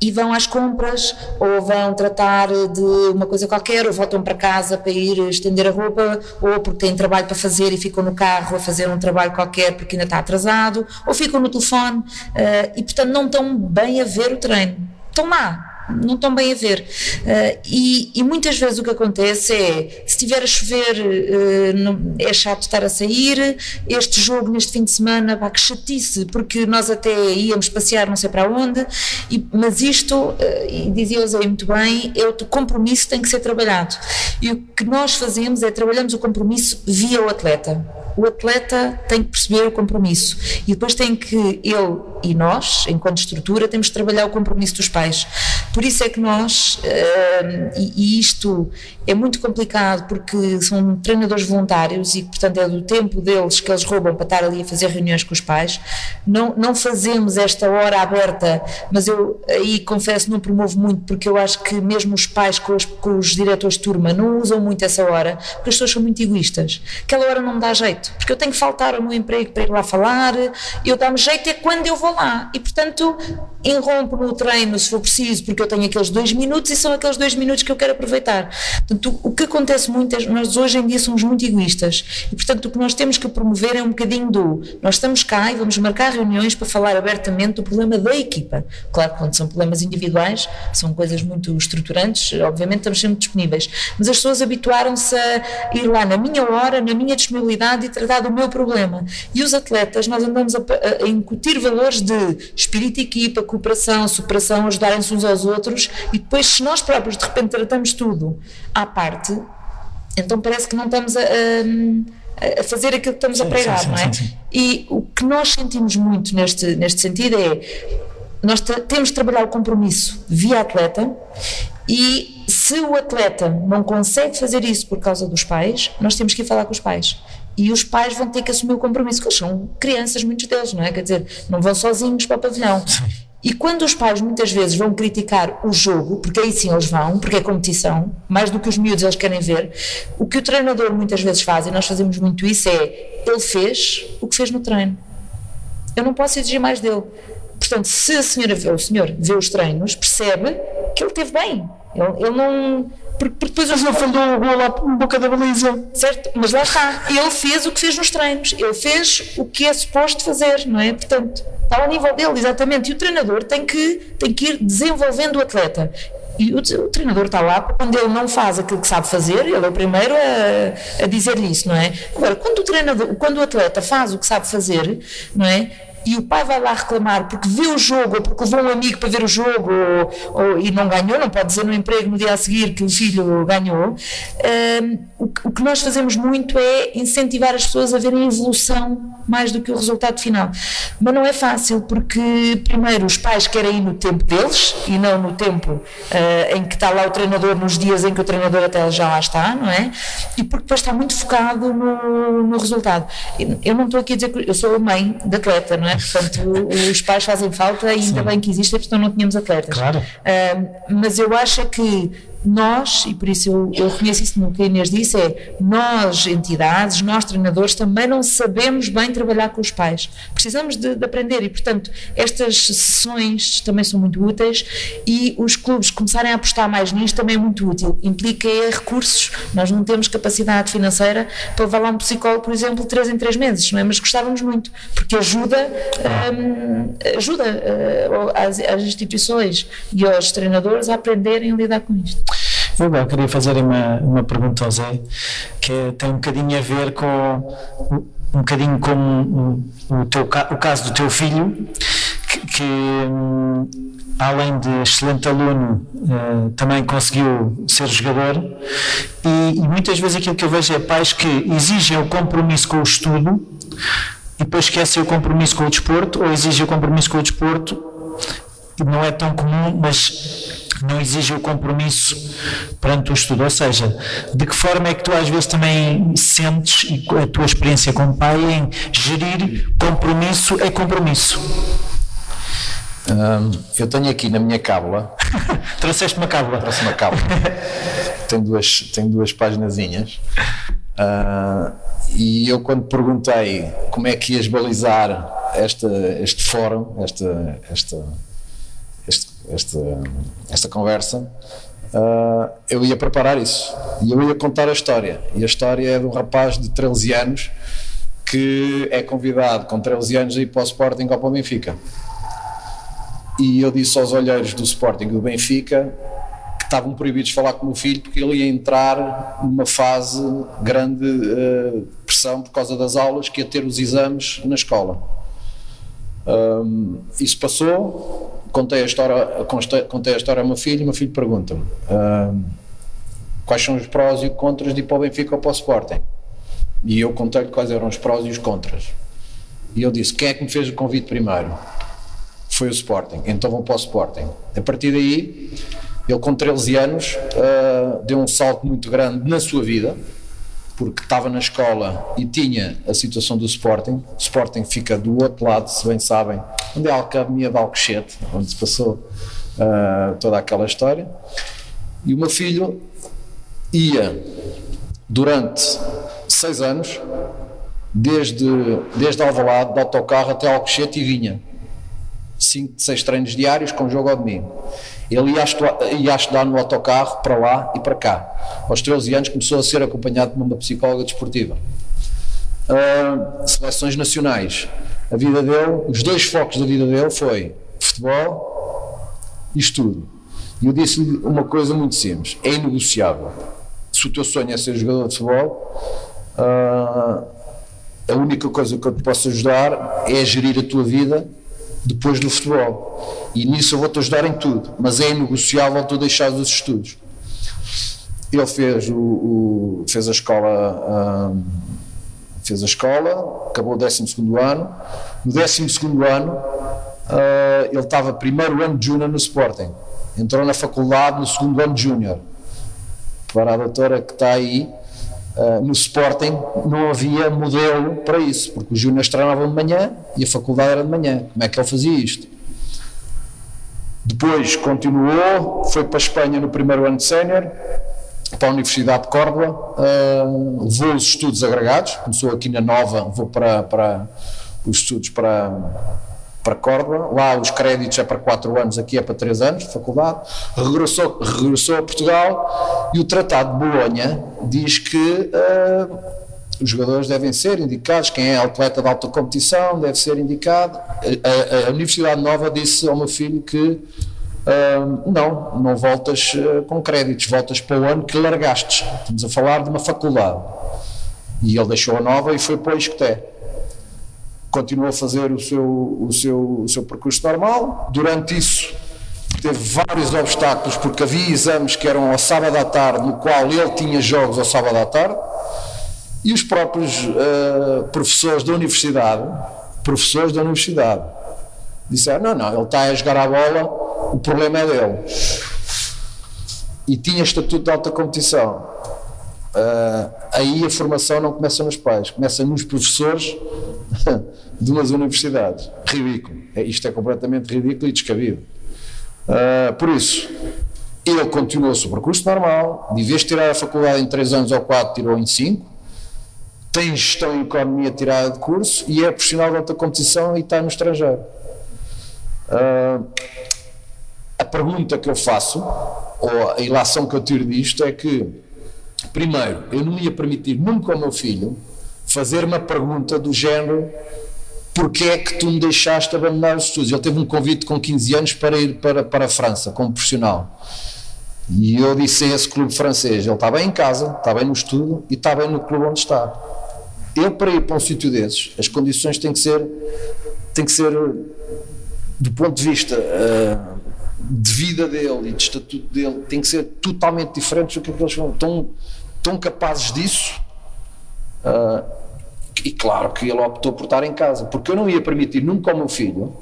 e vão às compras ou vão tratar de uma coisa qualquer ou voltam para casa para ir estender a roupa ou porque têm trabalho para fazer e ficam no carro a fazer um trabalho qualquer porque ainda está atrasado ou ficam no telefone uh, e portanto não estão bem a ver o treino. Estão lá não estão bem a ver. Uh, e, e, muitas vezes o que acontece é, se estiver a chover, uh, não, é chato estar a sair, este jogo neste fim de semana, pá, que chatice, porque nós até íamos passear não sei para onde, e, mas isto, uh, e dizia-os aí muito bem, é o compromisso que tem que ser trabalhado. E o que nós fazemos é trabalhamos o compromisso via o atleta o atleta tem que perceber o compromisso e depois tem que ele e nós, enquanto estrutura, temos que trabalhar o compromisso dos pais. Por isso é que nós, uh, e, e, isto é muito complicado porque são treinadores voluntários e, portanto, é do tempo deles que eles roubam para estar ali a fazer reuniões com os pais. Não, não fazemos esta hora aberta, mas eu aí confesso não promovo muito porque eu acho que mesmo os pais com os, com os diretores de turma não usam muito essa hora porque as pessoas são muito egoístas. Aquela hora não me dá jeito porque eu tenho que faltar ao meu emprego para ir lá falar, eu dá-me jeito é quando eu vou lá, e portanto enrompo no treino se for preciso, porque eu tenho aqueles dois minutos e são aqueles dois minutos que eu quero aproveitar. Portanto, o que acontece muito é nós hoje em dia somos muito egoístas, e portanto o que nós temos que promover é um bocadinho do, nós estamos cá e vamos marcar reuniões para falar abertamente do problema da equipa. Claro que quando são problemas individuais, são coisas muito estruturantes, obviamente estamos sempre disponíveis, mas as pessoas habituaram-se a ir lá na minha hora, na minha disponibilidade e tratar do meu problema. E os atletas, nós andamos a, a, incutir valores de espírito de equipa, cooperação, superação, ajudarem-se uns aos outros e depois, se nós próprios de repente tratamos tudo à parte, então parece que não estamos a, a, a fazer aquilo que estamos sim, a pregar, sim, sim, não é? E o que nós sentimos muito neste, neste sentido é nós temos de trabalhar o compromisso via atleta e se o atleta não consegue fazer isso por causa dos pais, nós temos que ir falar com os pais e os pais vão ter que assumir o compromisso, que eles são crianças, muitos deles, não é? Quer dizer, não vão sozinhos para o pavilhão. Sim. E quando os pais muitas vezes vão criticar o jogo, porque aí sim eles vão, porque é competição, mais do que os miúdos eles querem ver, o que o treinador muitas vezes faz, e nós fazemos muito isso, é ele fez o que fez no treino. Eu não posso exigir mais dele. Portanto, se a senhora vê, o senhor vê os treinos, percebe que ele teve bem. Ele, ele não porque, porque depois ele não falhou o gol lá na boca da baliza. Certo? Mas lá está. Ele fez o que fez nos treinos. Ele fez o que é suposto fazer, não é? Portanto, está ao nível dele, exatamente. E o treinador tem que, tem que ir desenvolvendo o atleta. E o, o, treinador está lá quando ele não faz aquilo que sabe fazer, ele é o primeiro a, a dizer-lhe isso, não é? Agora, quando o treinador, quando o atleta faz o que sabe fazer, não é? E o pai vai lá reclamar porque vê o jogo ou porque levou um amigo para ver o jogo ou, ou, e não ganhou, não pode dizer no emprego no dia a seguir que o filho ganhou. Um, o, o, que nós fazemos muito é incentivar as pessoas a verem a evolução mais do que o resultado final. Mas não é fácil porque, primeiro, os pais querem ir no tempo deles e não no tempo uh, em que está lá o treinador, nos dias em que o treinador até já lá está, não é? E porque depois está muito focado no, no resultado. Eu não estou aqui a dizer que eu sou a mãe de atleta, não é? É? Portanto, os pais fazem falta e ainda Sim. bem que existem, porque senão não tínhamos atletas. Claro. Uh, mas eu acho que nós, e por isso eu, eu reconheço isso no que a Inês disse, é nós, entidades, nós treinadores, também não sabemos bem trabalhar com os pais. Precisamos de, de, aprender e, portanto, estas sessões também são muito úteis e os clubes começarem a apostar mais nisto também é muito útil. Implica é, recursos. Nós não temos capacidade financeira para levar lá um psicólogo, por exemplo, três em três meses, não é? Mas gostávamos muito, porque ajuda, um, ajuda uh, as, as instituições e aos treinadores a aprenderem a lidar com isto. Eu queria fazer uma, uma pergunta ao Zé, que é, tem um bocadinho a ver com um bocadinho com o, teu, o caso do teu filho, que, que hum, além de excelente aluno, uh, também conseguiu ser jogador. E, e, muitas vezes aquilo que eu vejo é pais que exigem o compromisso com o estudo e depois esquecem o compromisso com o desporto, ou exigem o compromisso com o desporto, não é tão comum, mas não exige o compromisso perante o estudo. Ou seja, de que forma é que tu às vezes também sentes e a tua experiência como pai em gerir compromisso é compromisso? eu tenho aqui na minha cábula. Trouxeste uma cábula? Trouxe uma cábula. tem duas, tem duas paginazinhas. Uh, e eu, quando perguntei como é que ias balizar esta, este fórum, esta, esta, este, esta, conversa, uh, eu ia preparar isso. E eu ia contar a história. E a história é de um rapaz de 13 anos que é convidado com 13 anos a ir para o Sporting ou para o Benfica e eu disse aos olheiros do Sporting do Benfica que estavam proibidos de falar com o meu filho porque ele ia entrar numa fase grande uh, pressão por causa das aulas que ia ter os exames na escola. Um, isso passou, contei a história, contei a história ao meu filho e o meu filho pergunta-me um, quais são os prós e os contras de ir para o Benfica ou para o Sporting. E eu contei-lhe quais eram os prós e os contras. E eu disse: quem é que me fez o convite primeiro? foi o Sporting. Então vão para o Sporting. A partir daí, ele com 13 anos uh, deu um salto muito grande na sua vida, porque estava na escola e tinha a situação do Sporting. O Sporting fica do outro lado, se bem sabem, onde é a Academia de Alcochete, onde se passou uh, toda aquela história. E o meu filho ia durante seis anos, desde, desde Alvalade, de autocarro até Alcochete e vinha 5, 6 treinos diários com jogo ao domingo. Ele ia ia estudar no autocarro para lá e para cá. Aos 13 anos começou a ser acompanhado por uma psicóloga desportiva. Uh, seleções nacionais. A vida dele, os dois focos da vida dele foi futebol e estudo. E eu disse-lhe uma coisa muito simples: é inegociável. Se o teu sonho é ser jogador de futebol, uh, a única coisa que eu te posso ajudar é gerir a tua vida depois do futebol. E nisso eu vou-te ajudar em tudo, mas é inegociável tu deixar os estudos. Ele fez, o, o fez a escola. Fez a escola, acabou o 12 ano. No 12 ano, uh, ele estava primeiro ano de júnior no Sporting. Entrou na faculdade no segundo ano de júnior. Para a doutora que está aí, Uh, no Sporting não havia modelo para isso, porque os júniores treinavam de manhã e a faculdade era de manhã. Como é que ele fazia isto? Depois continuou, foi para a Espanha no primeiro ano de sénior, para a Universidade de Córdoba, uh, levou os estudos agregados, começou aqui na Nova, vou para, para os estudos para para Córdoba, lá os créditos é para 4 anos, aqui é para 3 anos de faculdade, regressou, regressou a Portugal e o Tratado de Bolonha diz que uh, os jogadores devem ser indicados, quem é atleta de alta competição deve ser indicado. A, a, a Universidade Nova disse ao meu filho que uh, não, não voltas uh, com créditos, voltas para o ano que largaste. Estamos a falar de uma faculdade. E ele deixou a nova e foi para o Isqueté continuou a fazer o seu, o seu, o seu percurso normal. Durante isso, teve vários obstáculos, porque havia exames que eram ao sábado à tarde, no qual ele tinha jogos ao sábado à tarde, e os próprios uh, professores da universidade, professores da universidade, disseram: não, não, ele está a jogar a bola, o problema é dele. E tinha estatuto de alta competição. Uh, aí a formação não começa nos pais, começa nos professores de umas universidades. Ridículo. É, isto é completamente ridículo e descabido. Uh, por isso, ele continuou o seu percurso normal, de vez de tirar a faculdade em 3 anos ou 4, tirou em 5, tem gestão em economia tirada de curso e é profissional de alta competição e está no estrangeiro. Uh, a pergunta que eu faço, ou a ilação que eu tiro disto, é que Primeiro, eu não ia permitir nunca ao meu filho fazer uma pergunta do género porque é que tu me deixaste abandonar os estudos? Ele teve um convite com 15 anos para ir para, para a França como profissional. E eu disse a esse clube francês: ele está bem em casa, está bem no estudo e está bem no clube onde está. Eu, para ir para um sítio desses, as condições têm que ser, têm que ser do ponto de vista uh, de vida dele e de estatuto dele, tem que ser totalmente diferentes do que aqueles são. Tão, tão capazes disso. Uh, e claro que ele optou por estar em casa, porque eu não ia permitir nunca ao meu filho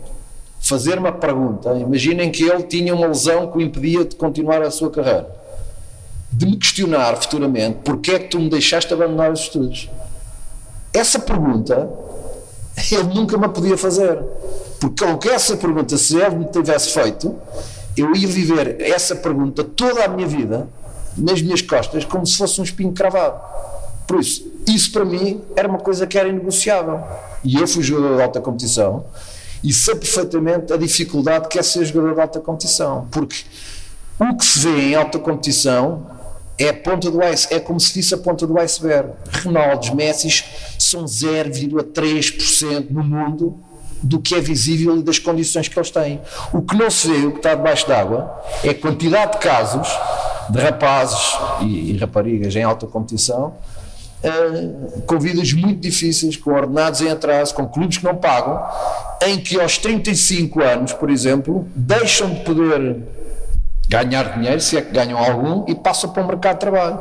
fazer uma pergunta. Imaginem que ele tinha uma lesão que o impedia de continuar a sua carreira. De me questionar futuramente porque é que tu me deixaste abandonar os estudos. Essa pergunta ele nunca me podia fazer. Porque que essa pergunta, se ele me tivesse feito, eu ia viver essa pergunta toda a minha vida nas minhas costas como se fosse um espinho cravado. Por isso, isso para mim era uma coisa que era inegociável. E eu fui jogador de alta competição e sei perfeitamente a dificuldade que é ser jogador de alta competição. Porque o que se vê em alta competição é a ponta do ice, é como se disse a ponta do iceberg. Ronaldo, Messi são 0,3% no mundo do que é visível e das condições que eles têm. O que não se vê, o que está debaixo d'água, é a quantidade de casos de rapazes e, e raparigas em alta competição uh, com vidas muito difíceis, com ordenados em atraso, com clubes que não pagam, em que aos 35 anos, por exemplo, deixam de poder ganhar dinheiro, se é que ganham algum, e passam para o mercado de trabalho.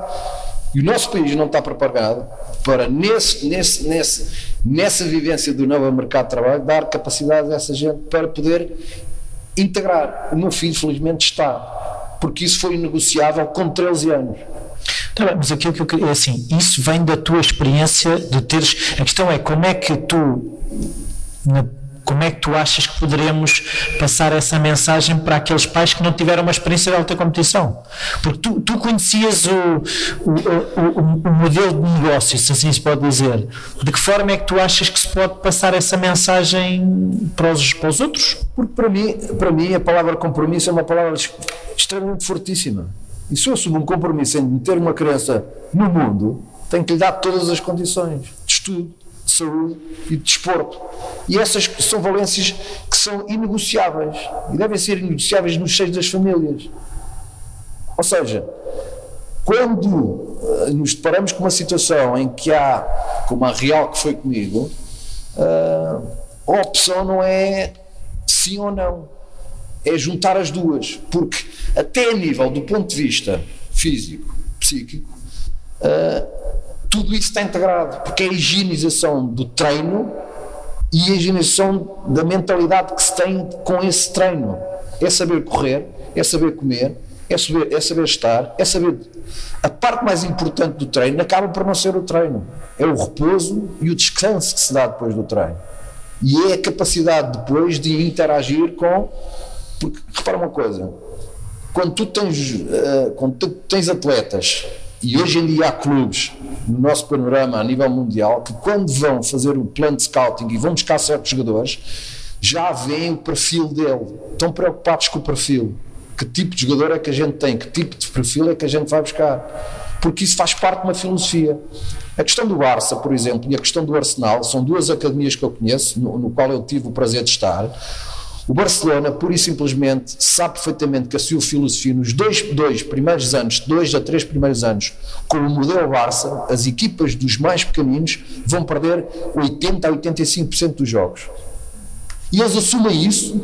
E o nosso país não está preparado para, nesse, nesse, nesse, nessa vivência do novo mercado de trabalho, dar capacidade a essa gente para poder integrar. O meu filho, felizmente, está, porque isso foi negociável com 13 anos. Tá bem, mas aquilo que eu queria, é assim, isso vem da tua experiência de teres. A questão é como é que tu, na como é que tu achas que poderemos passar essa mensagem para aqueles pais que não tiveram uma experiência de alta competição? Porque tu, tu conhecias o, o, o, o, modelo de negócio, se assim se pode dizer. De que forma é que tu achas que se pode passar essa mensagem para os, para os outros? Porque para mim, para mim a palavra compromisso é uma palavra extremamente fortíssima. E se eu assumo um compromisso em meter uma criança no mundo, tenho que lhe dar todas as condições de estudo, de saúde e de desporto. E essas são valências que são inegociáveis e devem ser inegociáveis nos seios das famílias. Ou seja, quando eh, nos deparamos com uma situação em que há, como a real que foi comigo, eh, a opção não é sim ou não, é juntar as duas, porque até a nível do ponto de vista físico, psíquico, uh, tudo isso está integrado, porque é a higienização do treino e a higienização da mentalidade que se tem com esse treino. É saber correr, é saber comer, é saber, é saber estar, é saber. A parte mais importante do treino acaba por não ser o treino, é o repouso e o descanso que se dá depois do treino. E é a capacidade depois de interagir com. Porque, repara uma coisa, quando tu tens, uh, quando tu tens atletas e hoje em dia há clubes no nosso panorama a nível mundial que quando vão fazer o plano de scouting e vão buscar certos jogadores já veem o perfil dele, estão preocupados com o perfil. Que tipo de jogador é que a gente tem, que tipo de perfil é que a gente vai buscar? Porque isso faz parte de uma filosofia. A questão do Barça, por exemplo, e a questão do Arsenal são duas academias que eu conheço, no, no qual eu tive o prazer de estar o Barcelona, pura e simplesmente, sabe perfeitamente que a sua filosofia, nos dois, dois primeiros anos, dois a três primeiros anos, com o modelo Barça, as equipas dos mais pequeninos vão perder 80% a 85% dos jogos. E eles assumem isso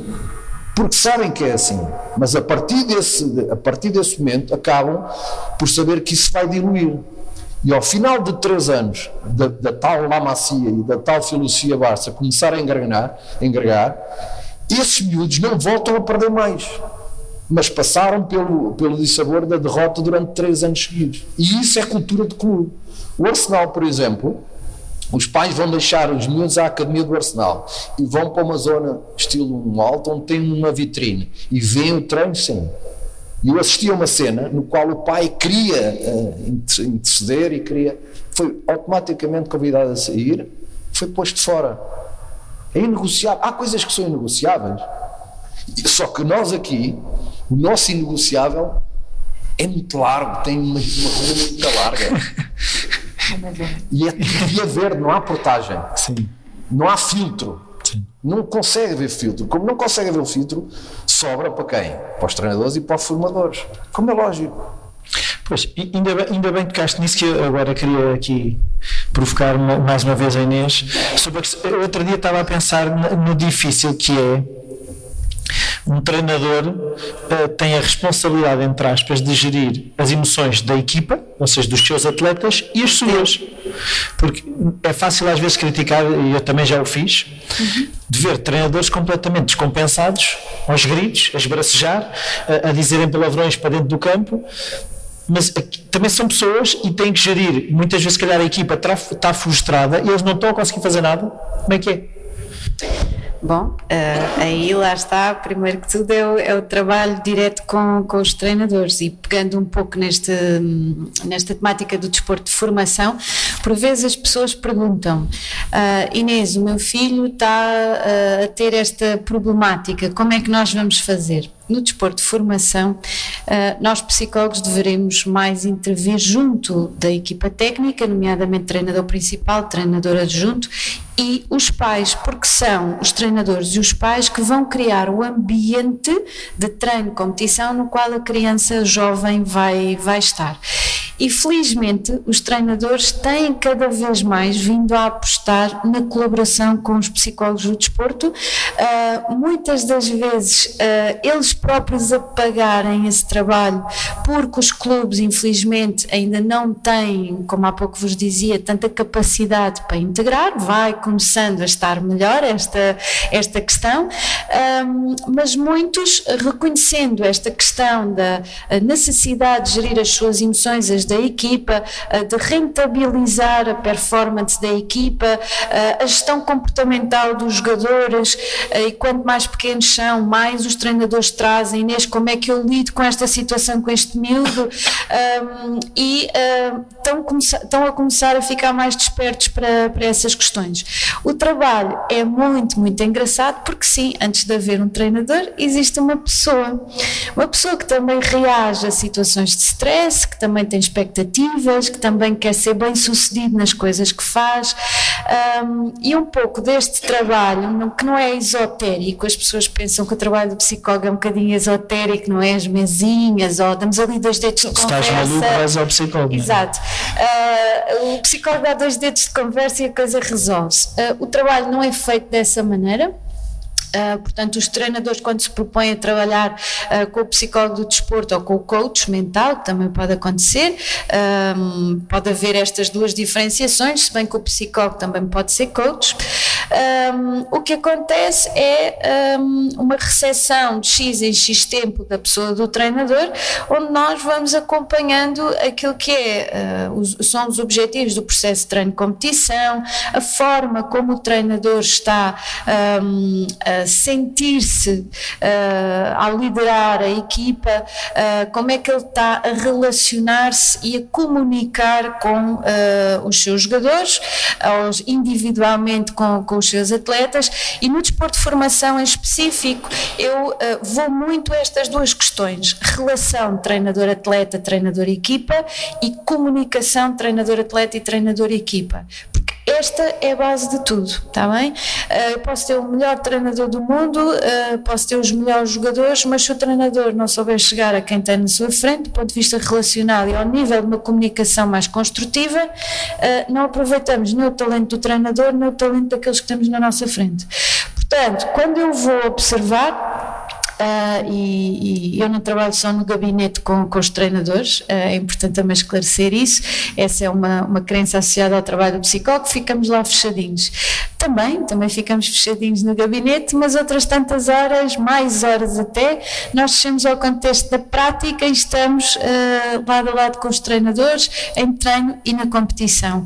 porque sabem que é assim. Mas a partir desse, a partir desse momento acabam por saber que isso vai diluir. E ao final de três anos da, da tal La Macia e da tal filosofia Barça começar a engrenar, engregar esses miúdos não voltam a perder mais. Mas passaram pelo, pelo dissabor da derrota durante três anos seguidos. E isso é cultura de clube. O Arsenal, por exemplo, os pais vão deixar os miúdos à academia do Arsenal e vão para uma zona estilo um alto onde tem uma vitrine e veem o treino sim. E eu assisti a uma cena no qual o pai queria uh, interceder e queria. Foi automaticamente convidado a sair, foi posto fora. É inegociável. Há coisas que são inegociáveis. Só que nós aqui, o nosso inegociável é muito largo, tem uma, uma coisa muito larga. e é via verde, não há portagem. Sim. Não há filtro. Sim. Não consegue haver filtro. Como não consegue haver filtro, sobra para quem? Para os treinadores e para os formadores. Como é lógico. Pois, ainda bem, ainda bem que tocaste nisso que eu agora queria aqui provocar mais uma vez a Inês. Sobre outro dia estava a pensar no difícil que é Um treinador uh, tem a responsabilidade, entre aspas, de gerir as emoções da equipa, ou seja, dos seus atletas e as suas. Porque é fácil às vezes criticar, e eu também já o fiz, uhum. de ver treinadores completamente descompensados, aos gritos, a esbracejar, a, a dizerem palavrões para dentro do campo, mas também são pessoas e têm que gerir. Muitas vezes, se calhar, a equipa está frustrada e eles não estão a conseguir fazer nada. Como é que é? Bom, uh, aí lá está, primeiro que tudo é o, é o, trabalho direto com, com os treinadores e pegando um pouco neste, nesta temática do desporto de formação, por vezes as pessoas perguntam, uh, Inês, o meu filho está uh, a ter esta problemática, como é que nós vamos fazer? No desporto de formação, nós psicólogos deveremos mais intervir junto da equipa técnica, nomeadamente treinador principal, treinador adjunto e os pais, porque são os treinadores e os pais que vão criar o ambiente de treino, competição no qual a criança jovem vai, vai estar. E felizmente os treinadores têm cada vez mais vindo a apostar na colaboração com os psicólogos do desporto, uh, muitas das vezes uh, eles próprios a pagarem esse trabalho, porque os clubes, infelizmente, ainda não têm, como há pouco vos dizia, tanta capacidade para integrar, vai começando a estar melhor esta, esta questão, um, mas muitos reconhecendo esta questão da necessidade de gerir as suas emoções, as da equipa, de rentabilizar a performance da equipa, a gestão comportamental dos jogadores e quanto mais pequenos são, mais os treinadores trazem, Inês, como é que eu lido com esta situação, com este miúdo e estão a começar a ficar mais despertos para, para essas questões. O trabalho é muito, muito engraçado porque sim, antes de haver um treinador, existe uma pessoa. Uma pessoa que também reage a situações de stress, que também tem expectativas, que também quer ser bem sucedido nas coisas que faz. Um, e um pouco deste trabalho, que não é esotérico, as pessoas pensam que o trabalho do psicólogo é um bocadinho esotérico, não é? As mesinhas, ou damos ali dois dedos de conversa. Estás maluco, vais ao psicólogo. Exato. Uh, o psicólogo dá dois dedos de conversa e a coisa resolve-se. Uh, o trabalho não é feito dessa maneira. Uh, portanto, os treinadores, quando se propõem a trabalhar uh, com o psicólogo do desporto ou com o coach mental, que também pode acontecer, um, pode haver estas duas diferenciações, se bem que o psicólogo também pode ser coach. Um, o que acontece é um, uma recepção de X em X tempo da pessoa do treinador, onde nós vamos acompanhando aquilo que é, uh, os, são os objetivos do processo de treino-competição, a forma como o treinador está a sentir-se uh, ao liderar a equipa, uh, como é que ele está a relacionar-se e a comunicar com os seus jogadores, aos, individualmente com, com os seus atletas e no desporto de formação em específico eu vou muito a estas duas questões, relação treinador-atleta, treinador-equipa e comunicação treinador-atleta e treinador-equipa, esta é a base de tudo, está bem? Eu posso ter o melhor treinador do mundo, uh, posso ter os melhores jogadores, mas se o treinador não souber chegar a quem tem na sua frente, do ponto de vista relacional e ao nível de uma comunicação mais construtiva, uh, não aproveitamos nem o talento do treinador, nem o talento daqueles que temos na nossa frente. Portanto, quando eu vou observar, Uh, e, e, eu não trabalho só no gabinete com, com os treinadores, uh, é importante também esclarecer isso. Essa é uma, uma crença associada ao trabalho do psicólogo, ficamos lá fechadinhos. Também, também ficamos fechadinhos no gabinete, mas outras tantas horas, mais horas até, nós chegamos ao contexto da prática e estamos uh, lado a lado com os treinadores, em treino e na competição.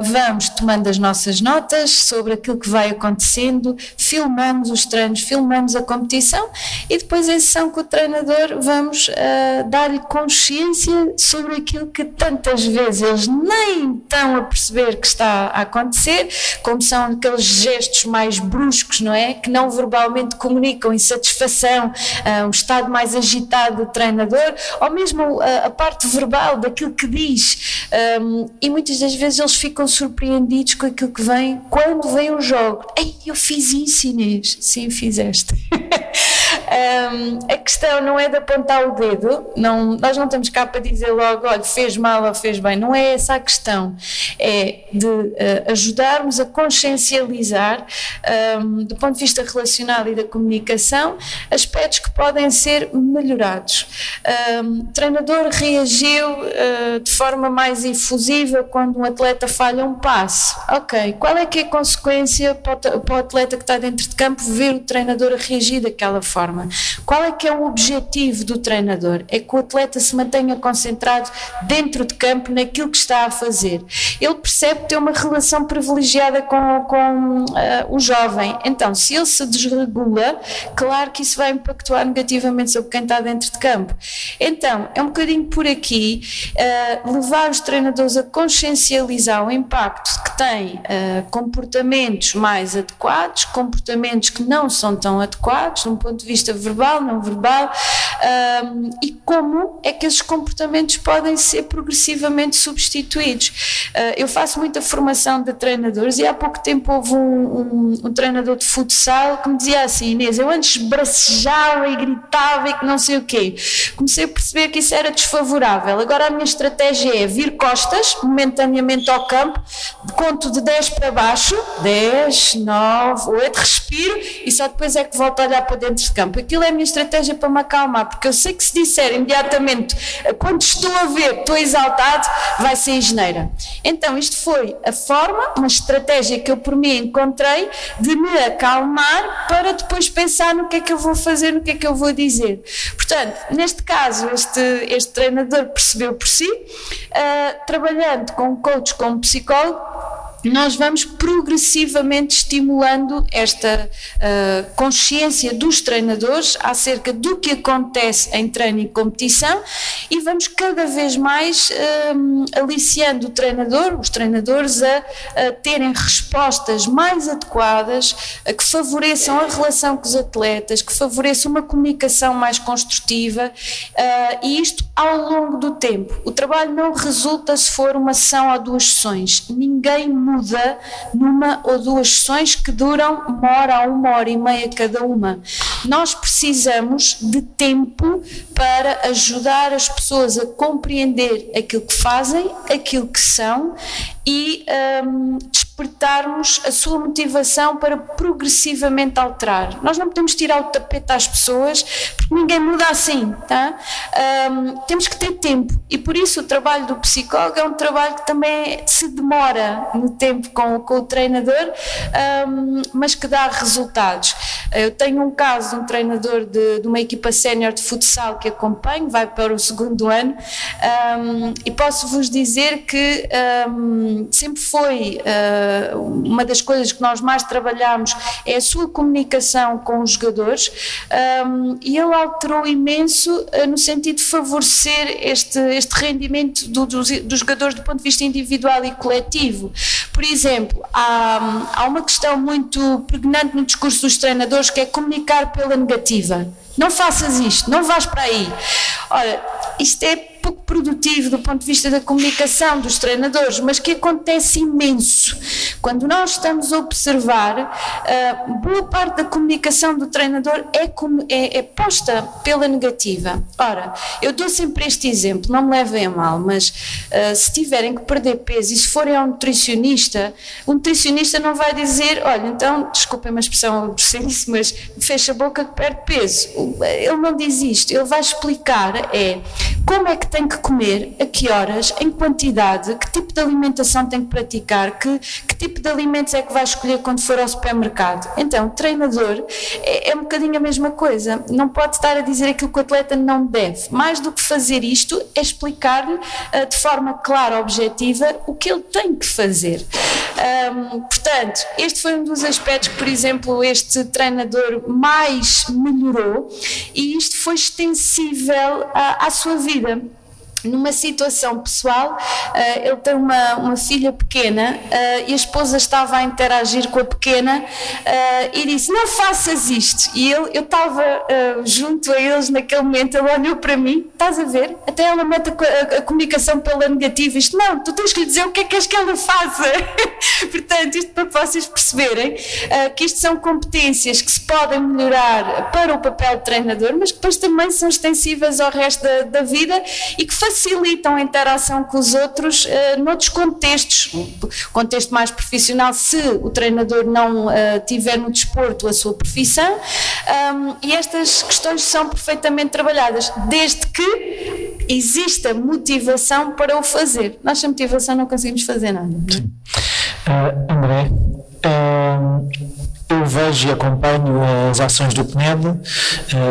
vamos tomando as nossas notas sobre aquilo que vai acontecendo, filmamos os treinos, filmamos a competição e depois em sessão com o treinador vamos uh, dar-lhe consciência sobre aquilo que tantas vezes eles nem estão a perceber que está a acontecer, como são aqueles gestos mais bruscos, não é? Que não verbalmente comunicam insatisfação, uh, um estado mais agitado do treinador, ou mesmo uh, a parte verbal daquilo que diz. E muitas das vezes eles ficam surpreendidos com aquilo que vem quando vem o jogo. Ei, eu fiz isso, Inês. Sim, fizeste. Um, a questão não é de apontar o dedo, não, nós não estamos cá para dizer logo, olha, fez mal ou fez bem, não é essa a questão, é de uh, ajudarmos a consciencializar, um, do ponto de vista relacional e da comunicação, aspectos que podem ser melhorados. Um, o treinador reagiu uh, de forma mais efusiva quando um atleta falha um passo. Ok, qual é que é a consequência para o atleta que está dentro de campo ver o treinador a reagir daquela forma? Qual é que é o objetivo do treinador? É que o atleta se mantenha concentrado dentro de campo naquilo que está a fazer. Ele percebe ter uma relação privilegiada com, com uh, o jovem. Então, se ele se desregula, claro que isso vai impactuar negativamente sobre quem está dentro de campo. Então, é um bocadinho por aqui uh, levar os treinadores a consciencializar o impacto que têm uh, comportamentos mais adequados, comportamentos que não são tão adequados, de um ponto de vista verbal, não verbal, um, e como é que esses comportamentos podem ser progressivamente substituídos. Uh, eu faço muita formação de treinadores e há pouco tempo houve um, um, um, treinador de futsal que me dizia assim: Inês, eu antes bracejava e gritava e que não sei o quê. Comecei a perceber que isso era desfavorável. Agora a minha estratégia é vir costas momentaneamente ao campo, conto de 10 para baixo, 10, 9, 8, respiro e só depois é que volto a olhar para dentro de campo. Aquilo é a minha estratégia para me acalmar, porque eu sei que se disser imediatamente quando estou a ver, estou exaltado, vai ser geneira. Então, isto foi a forma, uma estratégia que eu por mim encontrei de me acalmar para depois pensar no que é que eu vou fazer, no que é que eu vou dizer. Portanto, neste caso, este, este treinador percebeu por si, uh, trabalhando com coach, com psicólogo, nós vamos progressivamente estimulando esta uh, consciência dos treinadores acerca do que acontece em treino e competição e vamos cada vez mais uh, aliciando o treinador, os treinadores a, a terem respostas mais adequadas, que favoreçam a relação com os atletas, que favoreçam uma comunicação mais construtiva uh, e isto ao longo do tempo. O trabalho não resulta se for uma sessão ou duas sessões. Ninguém muda numa ou duas sessões que duram uma hora a uma hora e meia cada uma. Nós precisamos de tempo para ajudar as pessoas a compreender aquilo que fazem, aquilo que são e um, despertarmos a sua motivação para progressivamente alterar. Nós não podemos tirar o tapete às pessoas porque ninguém muda assim, tá? Um, temos que ter tempo e por isso o trabalho do psicólogo é um trabalho que também se demora no tempo com, com o treinador, um, mas que dá resultados. Eu tenho um caso de um treinador de, de uma equipa sénior de futsal que acompanho, vai para o segundo ano, um, e posso vos dizer que sempre foi uma das coisas que nós mais trabalhamos é a sua comunicação com os jogadores, um, e ele alterou imenso uh, no sentido de favorecer este, este rendimento do, dos, dos jogadores do ponto de vista individual e coletivo. Por exemplo, há, há uma questão muito pregnante no discurso dos treinadores que é comunicar pela negativa. Não faças isto, não vais para aí. Ora, isto é pouco produtivo do ponto de vista da comunicação dos treinadores, mas que acontece imenso. Quando nós estamos a observar, uh, boa parte da comunicação do treinador é, é, é, posta pela negativa. Ora, eu dou sempre este exemplo, não me levem a mal, mas uh, se tiverem que perder peso e se forem ao nutricionista, o nutricionista não vai dizer: olha, então, desculpem a expressão isso, mas fecha a boca que perde peso. Ele não diz isto, ele vai explicar é como é que tem que comer, a que horas, em quantidade, que tipo de alimentação tem que praticar, que, que tipo de alimentos é que vai escolher quando for ao supermercado. Então, treinador é, é um bocadinho a mesma coisa. Não pode estar a dizer aquilo que o atleta não deve. Mais do que fazer isto, é explicar-lhe uh, de forma clara, objetiva, o que ele tem que fazer. Um, portanto, este foi um dos aspectos que, por exemplo, este treinador mais melhorou e isto foi extensível à, à sua vida. Numa situação pessoal, uh, ele tem uma, uma filha pequena uh, e a esposa estava a interagir com a pequena uh, e disse: Não faças isto. E ele, eu estava junto a eles naquele momento, ele olhou para mim: Estás a ver? Até ela mete a, a, comunicação pela negativa. Isto não, tu tens que lhe dizer o que é que queres que ela faça. Portanto, isto para vocês perceberem que isto são competências que se podem melhorar para o papel de treinador, mas que depois também são extensivas ao resto da, da vida e que facilitam a interação com os outros uh, noutros contextos. Contexto mais profissional, se o treinador não uh, tiver no desporto a sua profissão, um, e estas questões são perfeitamente trabalhadas, desde que exista motivação para o fazer. Nós sem motivação não conseguimos fazer nada. Uh, André, eu vejo e acompanho as ações do PNED,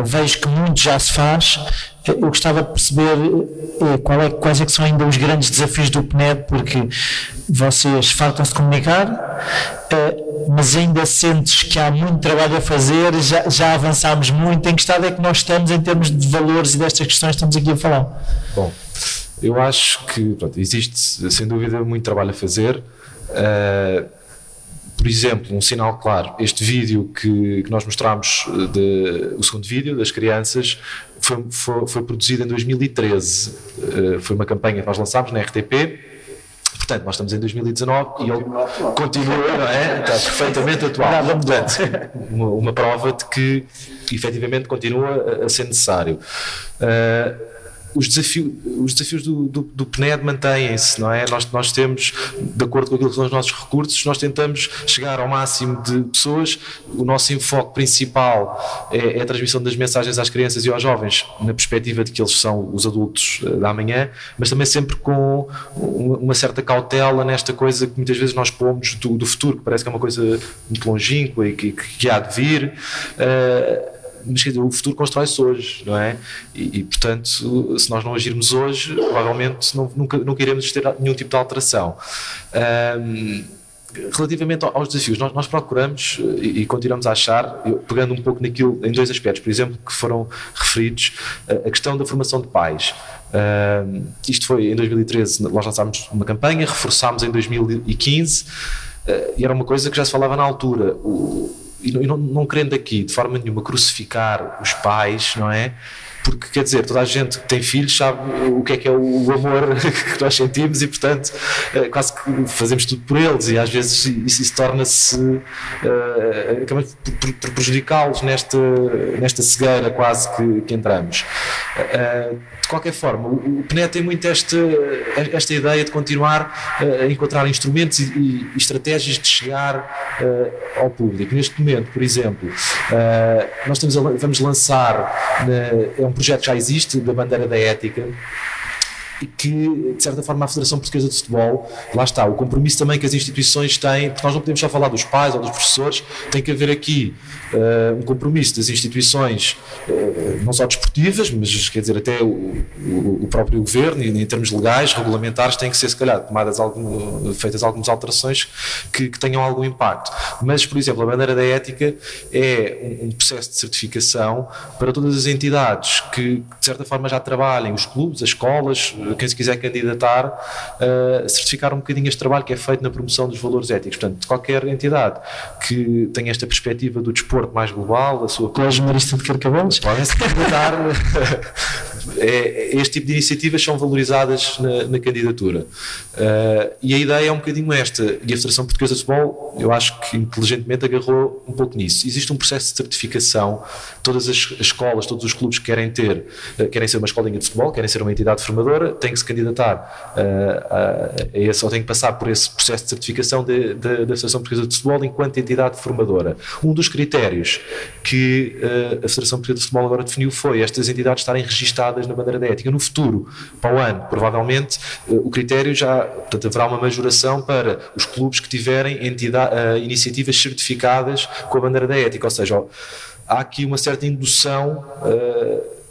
vejo que muito já se faz, eu gostava de perceber é, é, quais é que são ainda os grandes desafios do PNED, porque vocês faltam-se de comunicar, é, mas ainda sentes que há muito trabalho a fazer, já, já avançámos muito. Em que estado é que nós estamos em termos de valores e destas questões que estamos aqui a falar? Bom, eu acho que pronto, existe sem dúvida muito trabalho a fazer. Uh, por exemplo, um sinal claro, este vídeo que, que nós mostramos, de, o segundo vídeo das crianças, foi, foi, foi produzido em 2013. Uh, foi uma campanha que nós lançámos na RTP. Portanto, nós estamos em 2019 e ele continua, não é? Está perfeitamente atual. Portanto, uma, uma prova de que efetivamente continua a ser necessário. Uh, os, desafio, os desafios do, do, do PNED mantêm-se, não é? Nós, nós temos, de acordo com aquilo que são os nossos recursos, nós tentamos chegar ao máximo de pessoas. O nosso enfoque principal é, é a transmissão das mensagens às crianças e aos jovens, na perspectiva de que eles são os adultos eh, da manhã, mas também sempre com uma certa cautela nesta coisa que muitas vezes nós pomos do, do futuro, que parece que é uma coisa muito longínqua e que, que há de vir. Uh, mas dizer, o futuro constrói-se hoje, não é? E, e, portanto, se nós não agirmos hoje, provavelmente não, nunca, nunca iremos ter nenhum tipo de alteração. Um, relativamente aos desafios, nós, nós procuramos e, e, continuamos a achar, pegando um pouco naquilo, em dois aspectos, por exemplo, que foram referidos, a questão da formação de pais. Isto foi em 2013, nós lançámos uma campanha, reforçámos em 2015, uh, e era uma coisa que já se falava na altura. O, e não, não querendo aqui de forma nenhuma crucificar os pais, não é? Porque quer dizer, toda a gente que tem filhos sabe o que é que é o amor que nós sentimos e, portanto, eh, quase que fazemos tudo por eles e às vezes isso, isso torna-se. Uh, acabamos por, por prejudicá-los nesta, nesta cegueira quase que, que entramos. Uh, de qualquer forma, o, PNE tem muito esta, esta ideia de continuar a encontrar instrumentos e, e estratégias de chegar ao público. Neste momento, por exemplo, nós estamos a, vamos lançar. é um um projeto que já existe, da bandeira da ética, que, de certa forma, a Federação Portuguesa de Futebol, lá está, o compromisso também que as instituições têm, porque nós não podemos só falar dos pais ou dos professores, tem que haver aqui uh, um compromisso das instituições, uh, não só desportivas, mas quer dizer, até o, o, o, próprio governo, em termos legais, regulamentares, tem que ser, se calhar, tomadas algum, feitas algumas alterações que, que, tenham algum impacto. Mas, por exemplo, a bandeira da ética é um, um processo de certificação para todas as entidades que, de certa forma, já trabalhem, os clubes, as escolas, quem se quiser candidatar, uh, certificar um bocadinho este trabalho que é feito na promoção dos valores éticos. Portanto, qualquer entidade que tenha esta perspectiva do desporto mais global, a sua. Colégio Marista de Carcavelos? Podem se candidatar. é, este tipo de iniciativas são valorizadas na, na candidatura. Uh, e a ideia é um bocadinho esta. E a Federação Portuguesa de Futebol, eu acho que inteligentemente agarrou um pouco nisso. Existe um processo de certificação. Todas as, as escolas, todos os clubes que querem ter, uh, querem ser uma escolinha de futebol, querem ser uma entidade formadora, têm que se candidatar uh, a, a esse, ou têm que passar por esse processo de certificação de, de, da Federação Portuguesa de Futebol enquanto entidade formadora. Um dos critérios que a Federação Portuguesa de Futebol agora definiu foi estas entidades estarem registadas na bandeira da ética. No futuro, para o ano, provavelmente, eh, o critério já, portanto, haverá uma majoração para os clubes que tiverem entidade, uh, iniciativas certificadas com a bandeira da ética, ou seja, há aqui uma certa indução uh,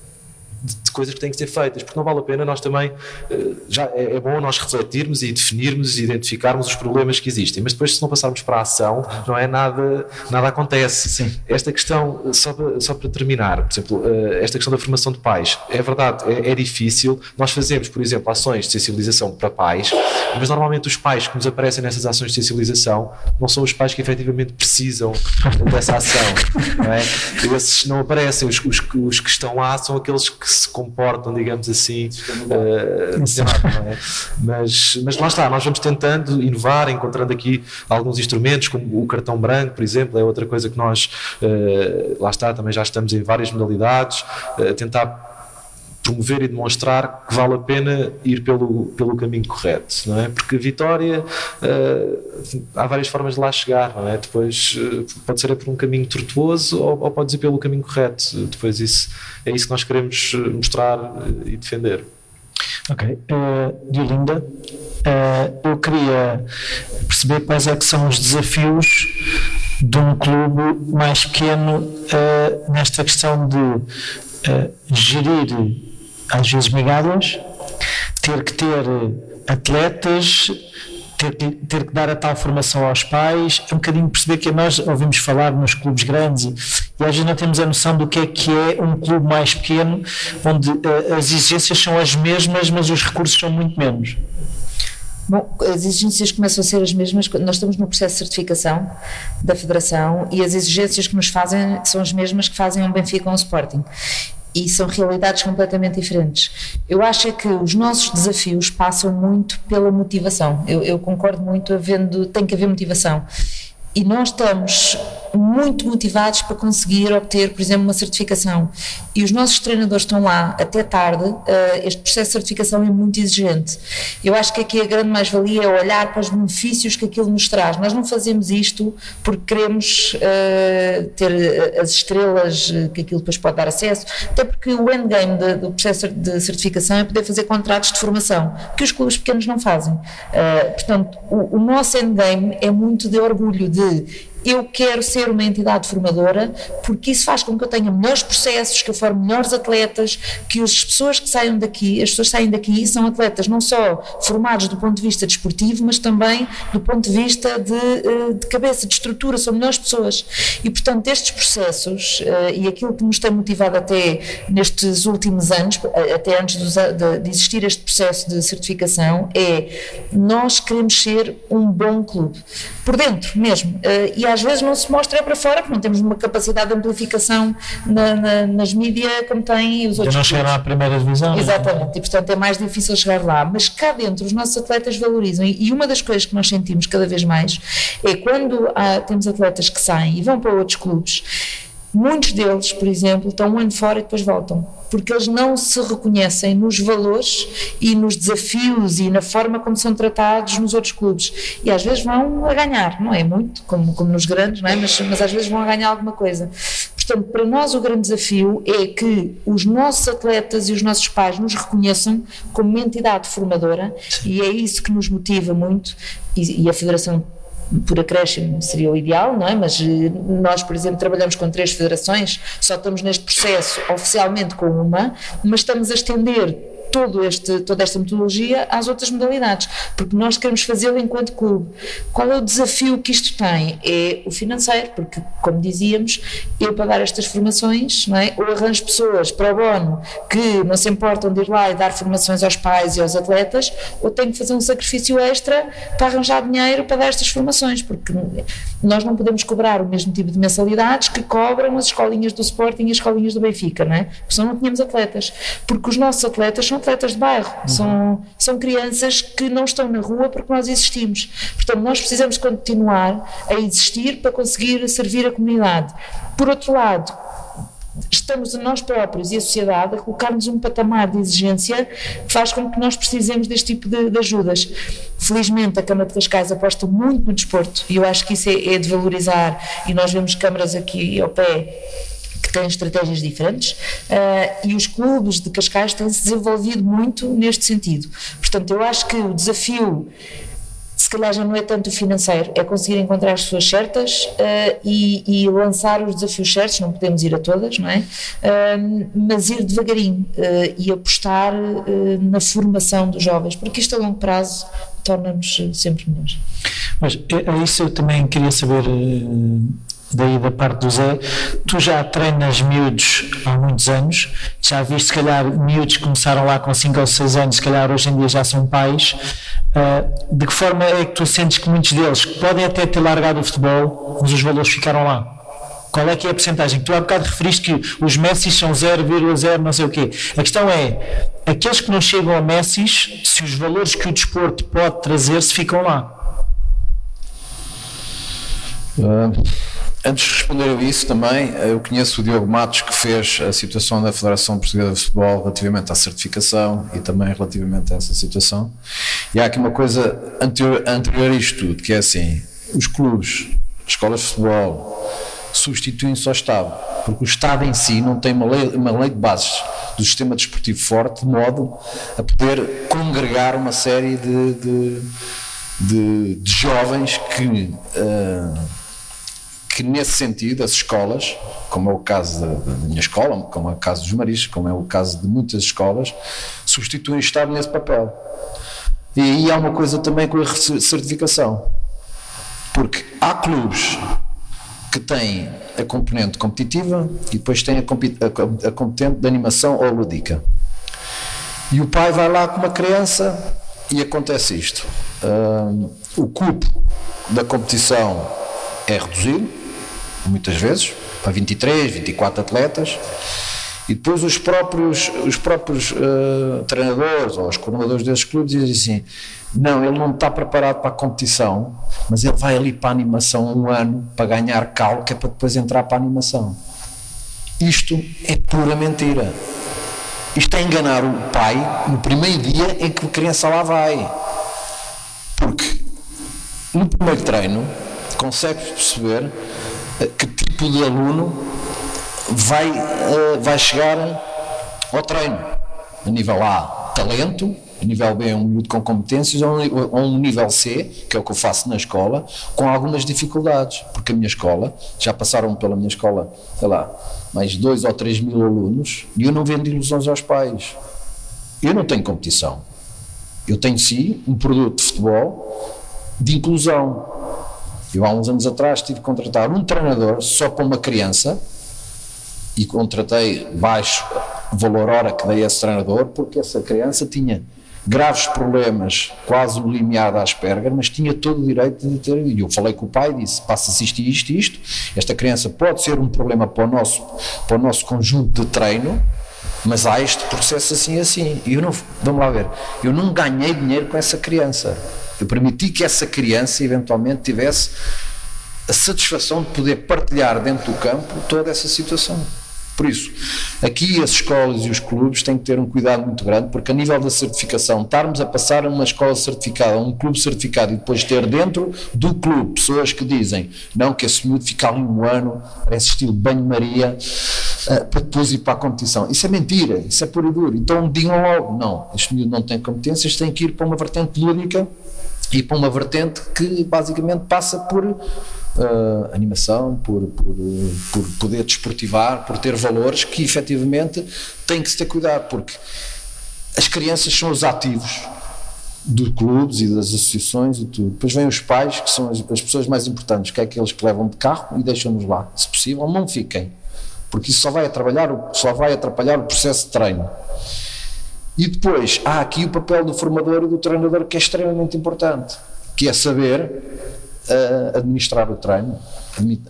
de coisas que têm que ser feitas, porque não vale a pena nós também, uh, já é, é, bom nós refletirmos e definirmos e identificarmos os problemas que existem, mas depois se não passarmos para a ação, não é nada, nada acontece. Sim. Esta questão, só para, só para terminar, por exemplo, uh, esta questão da formação de pais, é verdade, é, é difícil, nós fazemos, por exemplo, ações de sensibilização para pais, mas normalmente os pais que nos aparecem nessas ações de sensibilização não são os pais que efetivamente precisam dessa ação, não é? Esses não aparecem, os, os, os que estão lá são aqueles que se comportam, digamos assim, uh, é? mas, mas lá está, nós vamos tentando inovar, encontrando aqui alguns instrumentos, como o cartão branco, por exemplo, é outra coisa que nós, uh, lá está, também já estamos em várias modalidades, uh, tentar promover e demonstrar que vale a pena ir pelo, pelo caminho correto, não é? Porque a vitória uh, há várias formas de lá chegar, não é? Depois uh, pode ser por um caminho tortuoso ou, ou pode ir pelo caminho correto. Depois isso é isso que nós queremos mostrar e defender. Ok, uh, Diolinda, uh, eu queria perceber quais é que são os desafios de um clube mais pequeno uh, nesta questão de gerir às vezes migalhas, ter que ter atletas, ter que, ter que dar a tal formação aos pais, é um bocadinho perceber que nós ouvimos falar nos clubes grandes e, às vezes não temos a noção do que é que é um clube mais pequeno, onde uh, as exigências são as mesmas, mas os recursos são muito menos. Bom, as exigências começam a ser as mesmas. Nós estamos no processo de certificação da Federação e as exigências que nos fazem são as mesmas que fazem um Benfica ou um Sporting e são realidades completamente diferentes. Eu acho é que os nossos desafios passam muito pela motivação. Eu, eu concordo muito, havendo, tem que haver motivação. E nós estamos muito motivados para conseguir obter, por exemplo, uma certificação. E os nossos treinadores estão lá até tarde. Uh, este processo de certificação é muito exigente. Eu acho que aqui a grande mais-valia é olhar para os benefícios que aquilo nos traz. Nós não fazemos isto porque queremos uh, ter as estrelas que aquilo depois pode dar acesso, até porque o endgame de, do processo de certificação é poder fazer contratos de formação, que os clubes pequenos não fazem. Uh, portanto, o, o nosso endgame é muito de orgulho de eu quero ser uma entidade formadora porque isso faz com que eu tenha melhores processos, que eu forme melhores atletas, que as pessoas que saiam daqui, as pessoas que saem daqui são atletas não só formados do ponto de vista desportivo, mas também do ponto de vista de, eh, de cabeça, de estrutura, são melhores pessoas. E portanto estes processos eh, e aquilo que nos tem motivado até nestes últimos anos, eh, até antes de existir este processo de certificação, é nós queremos ser um bom clube, por dentro mesmo. E às vezes não se mostra para fora, porque não temos uma capacidade de amplificação na, na, nas mídias como têm os outros. Já não chegaram à primeira divisão. É? Exatamente, e portanto é mais difícil chegar lá. Mas cá dentro os nossos atletas valorizam, e, e uma das coisas que nós sentimos cada vez mais é quando há, temos atletas que saem e vão para outros clubes Muitos deles, por exemplo, estão um ano fora e depois voltam, porque eles não se reconhecem nos valores e nos desafios e na forma como são tratados nos outros clubes. E às vezes vão a ganhar, não é muito, como, como nos grandes, não é? mas, mas às vezes vão a ganhar alguma coisa. Portanto, para nós o grande desafio é que os nossos atletas e os nossos pais nos reconheçam como uma entidade formadora e é isso que nos motiva muito e, e a Federação por acréscimo seria o ideal, não é? Mas eh, nós, por exemplo, trabalhamos com três federações, só estamos neste processo oficialmente com uma, mas estamos a estender todo este, toda esta metodologia às outras modalidades, porque nós queremos fazê-lo enquanto clube. Qual é o desafio que isto tem? É o financeiro, porque, como dizíamos, eu para dar estas formações, não é? ou arranjo pessoas para o bono que não se importam de ir lá e dar formações aos pais e aos atletas, ou tenho que fazer um sacrifício extra para arranjar dinheiro para dar estas formações, porque nós não podemos cobrar o mesmo tipo de mensalidades que cobram as escolinhas do Sporting e as escolinhas do Benfica, não é? Porque senão não tínhamos atletas, porque os nossos atletas são atletas de bairro, uhum. são, são crianças que não estão na rua porque nós existimos. Portanto, nós precisamos continuar a existir para conseguir servir a comunidade. Por outro lado, estamos nós próprios e a sociedade a colocar-nos um patamar de exigência que faz com que nós precisemos deste tipo de, de, ajudas. Felizmente a Câmara de Cascais aposta muito no desporto e eu acho que isso é, é de valorizar e nós vemos câmaras aqui ao pé que têm estratégias diferentes uh, e os clubes de Cascais têm se desenvolvido muito neste sentido. Portanto, eu acho que o desafio se calhar já não é tanto financeiro, é conseguir encontrar as pessoas certas uh, e, e, lançar os desafios certos, não podemos ir a todas, não é? Uh, mas ir devagarinho uh, e apostar na formação dos jovens, porque isto a longo prazo torna-nos sempre melhores. Mas é, é isso eu também queria saber daí da parte do Zé, tu já treinas miúdos há muitos anos, já viste se calhar miúdos que começaram lá com 5 ou 6 anos, se calhar hoje em dia já são pais, uh, de que forma é que tu sentes que muitos deles podem até ter largado o futebol, mas os valores ficaram lá? Qual é que é a porcentagem? Tu há bocado referiste que os Messi são 0,0 não sei o quê. A questão é, aqueles que não chegam a Messi, se os valores que o desporto pode trazer, se ficam lá? Uh, Antes de responder a isso também, eu conheço o Diogo Matos que fez a situação da Federação Portuguesa de Futebol relativamente à certificação e também relativamente a essa situação. E há aqui uma coisa anterior, anterior a isto tudo, que é assim, os clubes, escolas de futebol, substituem-se ao Estado, porque o Estado em si não tem uma lei, uma lei de bases do sistema desportivo forte, de modo a poder congregar uma série de, de, de, de jovens que... Uh, que nesse sentido as escolas, como é o caso da, da minha escola, como é o caso dos mariscos, como é o caso de muitas escolas, substituem o Estado nesse papel. E aí há uma coisa também com a certificação. Porque há clubes que têm a componente competitiva e depois têm a, a, componente de animação ou lúdica. E o pai vai lá com uma criança e acontece isto. Uh, o cupo da competição é reduzido, muitas vezes, para 23, 24 atletas, e depois os próprios, os próprios uh, treinadores ou os coordenadores desses clubes dizem assim: não, ele não está preparado para a competição, mas ele vai ali para a animação um ano para ganhar calo, que é para depois entrar para a animação. Isto é pura mentira. Isto é enganar o pai no primeiro dia em que a criança lá vai. Porque no primeiro treino consegue perceber que tipo de aluno vai, uh, vai chegar ao treino. A nível A, talento, a nível B, um miúdo com competências, ou um nível C, que é o que eu faço na escola, com algumas dificuldades, porque a minha escola, já passaram pela minha escola, sei lá, mais dois ou três mil alunos, e eu não vendo ilusões aos pais. Eu não tenho competição. Eu tenho sim um produto de futebol de inclusão. Eu há uns anos atrás tive que contratar um treinador só para uma criança e contratei baixo valor hora que dei a esse treinador porque essa criança tinha graves problemas, quase um limiar da Asperger, mas tinha todo o direito de ter. E eu falei com o pai e disse: passa-se isto e isto e isto. Esta criança pode ser um problema para o nosso, para o nosso conjunto de treino, mas há este processo assim assim. E eu não, vamos lá ver, eu não ganhei dinheiro com essa criança. Eu permiti que essa criança eventualmente tivesse a satisfação de poder partilhar dentro do campo toda essa situação. Por isso, aqui as escolas e os clubes têm que ter um cuidado muito grande, porque a nível da certificação, estarmos a passar uma escola certificada, um clube certificado e depois ter dentro do clube pessoas que dizem não, que esse miúdo fica ali um ano, parece estilo banho-maria, uh, para depois ir para a competição. Isso é mentira, isso é puro e duro. Então digam logo, não, este miúdo não tem competências, tem que ir para uma vertente lúdica e para uma vertente que basicamente passa por uh, animação, por, por, por poder desportivar, por ter valores que efetivamente tem que se ter cuidado, porque as crianças são os ativos dos clubes e das associações e tudo. Depois vêm os pais, que são as, as pessoas mais importantes, que é aqueles que levam de carro e deixam-nos lá. Se possível, não fiquem, porque isso só vai só vai atrapalhar o processo de treino. E depois há aqui o papel do formador e do treinador que é extremamente importante, que é saber uh, administrar o treino,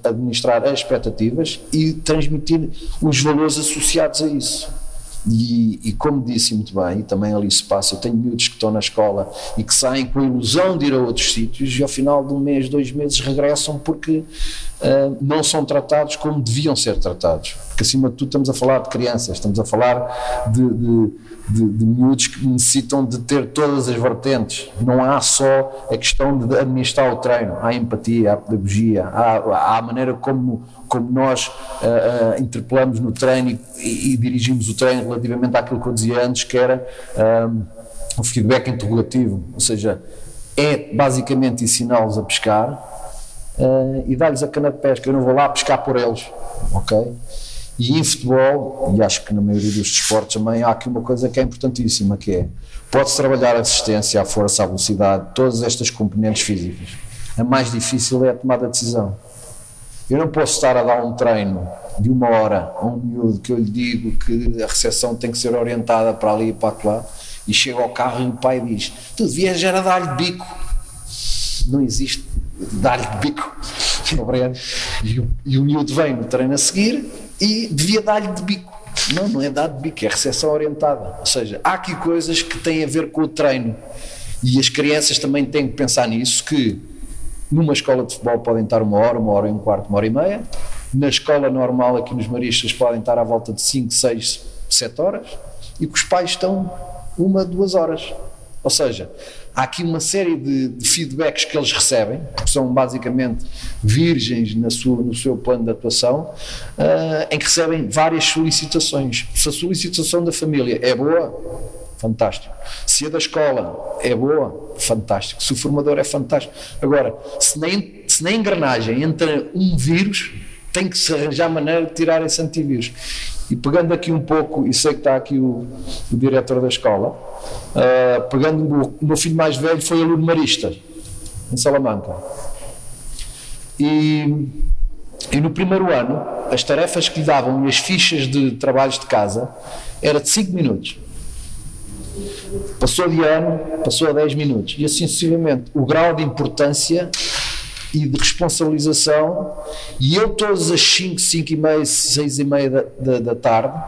administrar as expectativas e transmitir os valores associados a isso. E, e, como disse muito bem, também ali se passa, eu tenho miúdos que estão na escola e que saem com a ilusão de ir a outros sítios e ao final de um mês, dois meses regressam porque uh, não são tratados como deviam ser tratados. Porque acima de tudo estamos a falar de crianças, estamos a falar de, de, de, de miúdos que necessitam de ter todas as vertentes. Não há só a questão de administrar o treino, há empatia, há pedagogia, há, há a maneira como como nós uh, uh, interpelamos no treino e, e, dirigimos o treino relativamente àquilo que eu dizia antes, que era um, o feedback interrogativo, ou seja, é basicamente ensiná-los a pescar uh, e dar-lhes a cana de pesca. Eu não vou lá pescar por eles, ok? E em futebol, e acho que na maioria dos desportos também, há aqui uma coisa que é importantíssima, que é, pode-se trabalhar a resistência, a força, a velocidade, todas estas componentes físicas. A mais difícil é a tomada de decisão. Eu não posso estar a dar um treino de uma hora a um miúdo que eu lhe digo que a recepção tem que ser orientada para ali e para lá, e chega ao carro e o pai diz: Tu devias era dar-lhe bico. Não existe dar-lhe bico. E o, e o miúdo vem no treino a seguir e devia dar-lhe de bico. Não, não é dar de bico, é recepção orientada. Ou seja, há aqui coisas que têm a ver com o treino. E as crianças também têm que pensar nisso, que numa escola de futebol podem estar uma hora, uma hora e um quarto, uma hora e meia. Na escola normal aqui nos Maristas podem estar à volta de 5, 6, 7 horas. E que os pais estão uma, duas horas. Ou seja, há aqui uma série de, de feedbacks que eles recebem, que são basicamente virgens na sua, no seu plano de atuação, uh, em que recebem várias solicitações. Se a solicitação da família é boa, fantástico. Se a da escola é boa, fantástico. Se o formador é fantástico. Agora, se na, se na engrenagem entra um vírus, tem que se arranjar maneira de tirar esse antivírus. E pegando aqui um pouco, e sei que está aqui o, o diretor da escola, uh, pegando o, o meu filho mais velho foi aluno marista, em Salamanca. E, e no primeiro ano, as tarefas que lhe davam e as fichas de trabalhos de casa era de 5 minutos. Passou de ano, passou a 10 minutos. E assim sucessivamente. O grau de importância e de responsabilização. E eu, todas as 5, 5 e meia, 6 e meia da, da, da tarde,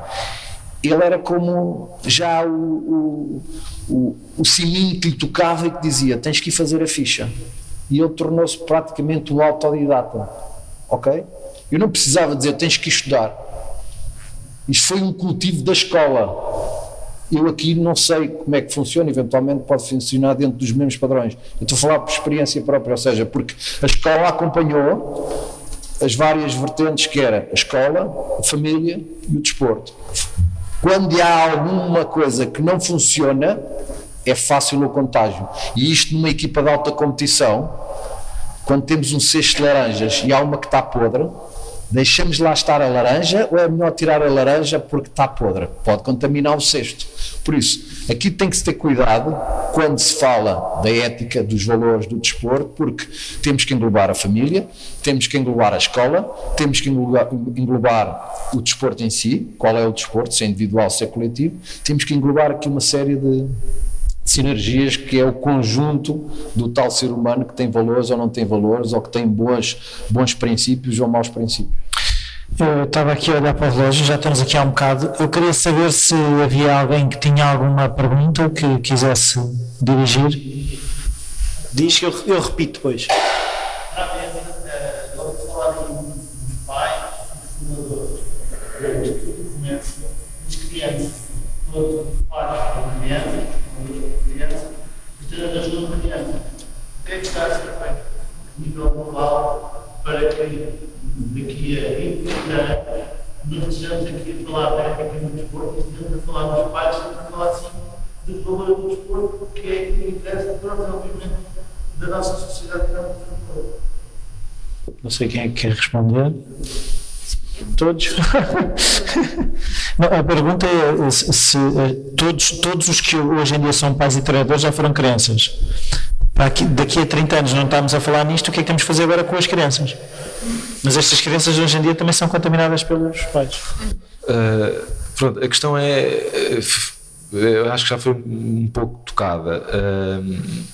ele era como já o, o, o, o sininho que lhe tocava e que dizia: tens que ir fazer a ficha. E ele tornou-se praticamente um autodidata. Ok? Eu não precisava dizer: tens que estudar. Isto foi um cultivo da escola eu aqui não sei como é que funciona, eventualmente pode funcionar dentro dos mesmos padrões. Eu estou a falar por experiência própria, ou seja, porque a escola acompanhou as várias vertentes que era a escola, a família e o desporto. Quando há alguma coisa que não funciona, é fácil o contágio. E isto numa equipa de alta competição, quando temos um cesto de laranjas e há uma que está podre, Deixamos lá estar a laranja ou é melhor tirar a laranja porque está podre? Pode contaminar o cesto. Por isso, aqui tem que se ter cuidado quando se fala da ética, dos valores do desporto, porque temos que englobar a família, temos que englobar a escola, temos que englobar, englobar o desporto em si, qual é o desporto, se é individual, se é coletivo, temos que englobar aqui uma série de, sinergias que é o conjunto do tal ser humano que tem valores ou não tem valores, ou que tem boas, bons princípios ou maus princípios. Eu estava aqui a olhar para o relógio, já estamos aqui há um bocado. Eu queria saber se havia alguém que tinha alguma pergunta que quisesse dirigir. Diz que eu, eu repito depois. Todos os pais, das duas crianças. O que é que está a ser feito a nível global para que daqui a 20 anos não estejamos aqui a falar da ética no desporto, estejamos a falar dos pais, estamos a falar assim dos valores do desporto, que é que interessa para obviamente, da nossa sociedade que estamos a Não sei quem é que quer responder. Todos? Não, a pergunta é se, se, eh, todos, todos os que hoje em dia são pais e treinadores já foram crianças. Aqui, daqui a 30 anos não estamos a falar nisto, o que é que temos de fazer agora com as crianças? Mas estas crianças hoje em dia também são contaminadas pelos pais. Uh, pronto, a questão é. Eh, eu acho que já foi um pouco tocada. Uh,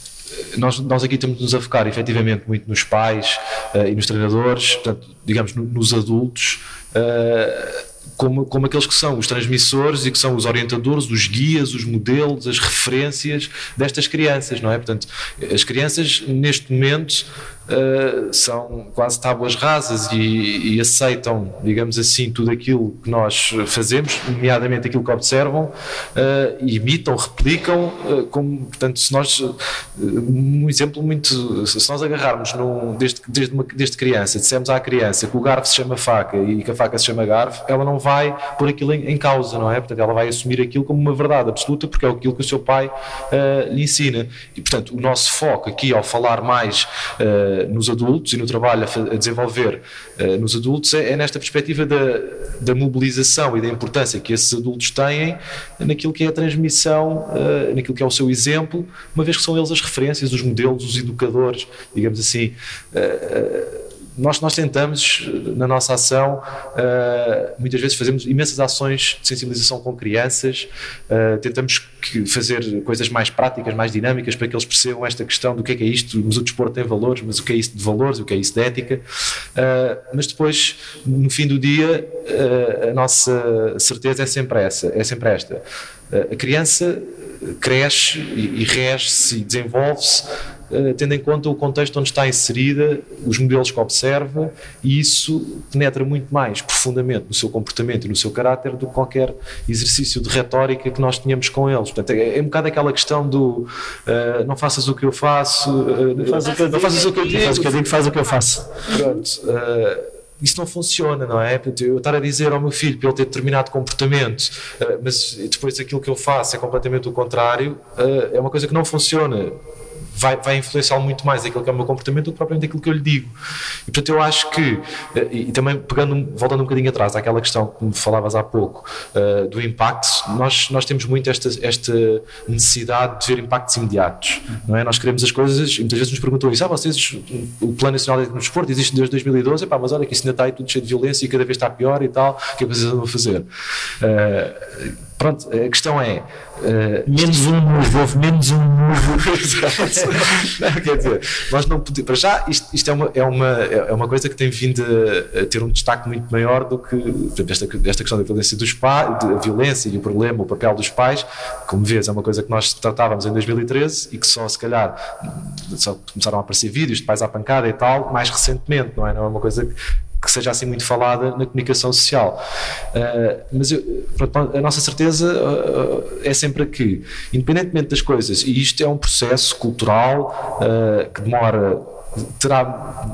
nós, nós aqui temos de nos a focar efetivamente muito nos pais uh, e nos treinadores, portanto, digamos, no, nos adultos, uh, como, como aqueles que são os transmissores e que são os orientadores, os guias, os modelos, as referências destas crianças, não é? Portanto, as crianças neste momento uh, são quase tábuas rasas e, e, aceitam, digamos assim, tudo aquilo que nós fazemos, nomeadamente aquilo que observam, uh, imitam, replicam, uh, como, portanto, se nós, um exemplo muito, se nós agarrarmos num, desde, desde, uma, desde criança, dissemos à criança que o garfo se chama faca e que a faca se chama garfo, ela não vai pôr aquilo em, em causa, não é? Portanto, ela vai assumir aquilo como uma verdade absoluta porque é aquilo que o seu pai lhe ensina. E, portanto, o nosso foco aqui ao falar mais nos adultos e no trabalho a, a desenvolver uh, nos adultos é, é, nesta perspectiva da, da mobilização e da importância que esses adultos têm naquilo que é a transmissão, uh, naquilo que é o seu exemplo, uma vez que são eles as referências, os modelos, os educadores, digamos assim. Nós, nós tentamos, na nossa ação, uh, muitas vezes fazemos imensas ações de sensibilização com crianças, uh, tentamos fazer coisas mais práticas, mais dinâmicas, para que eles percebam esta questão do que é que é isto, mas o desporto tem valores, mas o que é isso de valores, o que é isso de ética. Uh, mas depois, no fim do dia, a nossa certeza é sempre essa, é sempre esta. a criança cresce e, e rege-se e desenvolve-se eh, tendo em conta o contexto onde está inserida, os modelos que observa, e isso penetra muito mais profundamente no seu comportamento e no seu caráter do que qualquer exercício de retórica que nós tenhamos com eles. Portanto, é, é um bocado aquela questão do uh, não faças o que eu faço, uh, faz não faças o que eu digo, faz o que eu digo, faz o que eu faço. Pronto. Uh, isso não funciona, não é? Eu estar a dizer ao meu filho para ele ter determinado comportamento, mas depois aquilo que eu faço é completamente o contrário, é uma coisa que não funciona vai, vai influenciar muito mais aquilo que é o meu comportamento do que propriamente aquilo que eu lhe digo. E portanto eu acho que, eh, e também pegando, voltando um bocadinho atrás àquela questão que me falavas há pouco, uh, do impacto, nós, nós temos muito esta, esta necessidade de ver impactos imediatos, não é? Nós queremos as coisas, muitas vezes nos perguntam isso, ah, vocês, o Plano Nacional de Desporto existe desde 2012, epá, mas olha que isso ainda está aí tudo cheio de violência e cada vez está pior e tal, o que é que vocês a fazer? Uh, Pronto, a questão é. Uh, menos um move, houve menos um move. quer dizer, nós não podemos. Para já, isto, isto, é, uma, é, uma, é uma coisa que tem vindo a, a ter um destaque muito maior do que. Portanto, esta, esta questão da violência dos pais, a violência e o problema, o papel dos pais, como vês, é uma coisa que nós tratávamos em 2013 e que só, se calhar, só começaram a aparecer vídeos de pais à pancada e tal, mais recentemente, não é? Não é uma coisa que que seja assim muito falada na comunicação social. Uh, mas eu, a nossa certeza uh, é sempre que, independentemente das coisas, e isto é um processo cultural uh, que demora terá,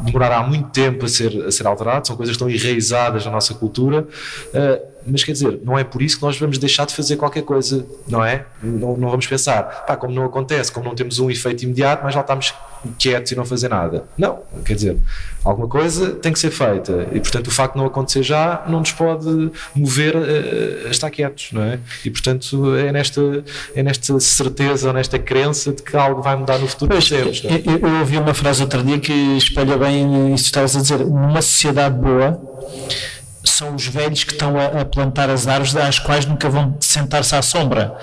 demorará muito tempo a ser, a ser alterado, são coisas que estão enraizadas na nossa cultura, mas quer dizer, não é por isso que nós vamos deixar de fazer qualquer coisa, não é? Não, não vamos pensar, pá, como não acontece, como não temos um efeito imediato, mas já estamos quietos e não fazer nada. Não, quer dizer, alguma coisa tem que ser feita e, portanto, o facto de não acontecer já não nos pode mover a, a estar quietos, não é? E, portanto, é nesta, é nesta certeza, nesta crença de que algo vai mudar no futuro. Pois, eu, eu, ouvi uma frase outro dia que espelha bem isso que estavas a dizer. Uma sociedade boa são os velhos que estão a, a plantar as árvores às quais nunca vão sentar-se à sombra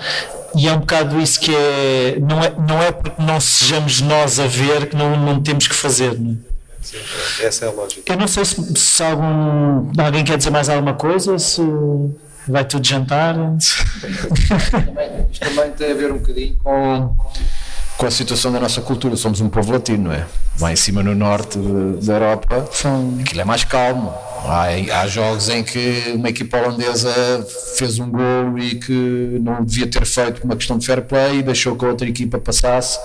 e é um bocado isso que é não é, não é porque não sejamos nós a ver que não, não temos que fazer não é? Sim, essa é a lógica. Eu não sei se, se algum, alguém quer dizer mais alguma coisa, se vai tudo jantar. isto também tem a ver um bocadinho com com a situação da nossa cultura. Somos um povo latino, não é? Lá em cima no norte da Europa, aquilo é mais calmo. Há, há, jogos em que uma equipa holandesa fez um gol e que não devia ter feito por uma questão de fair play e deixou que a outra equipa passasse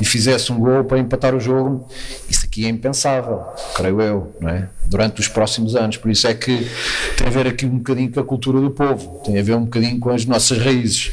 e fizesse um gol para empatar o jogo. Isso aqui é impensável, creio eu, não é? Durante os próximos anos. Por isso é que tem a ver aqui um bocadinho com a cultura do povo, tem a ver um bocadinho com as nossas raízes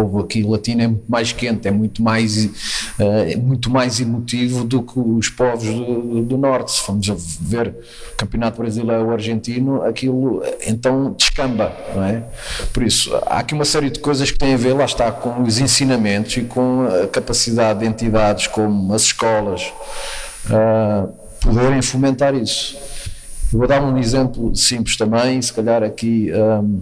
povo aqui latino é muito mais quente, é muito mais, uh, é muito mais emotivo do que os povos do, do norte. Se formos a ver o campeonato brasileiro argentino, aquilo então descamba, não é? Por isso, há aqui uma série de coisas que têm a ver, lá está, com os ensinamentos e com a capacidade de entidades como as escolas uh, poderem fomentar isso. Vou dar um exemplo simples também, se calhar aqui um,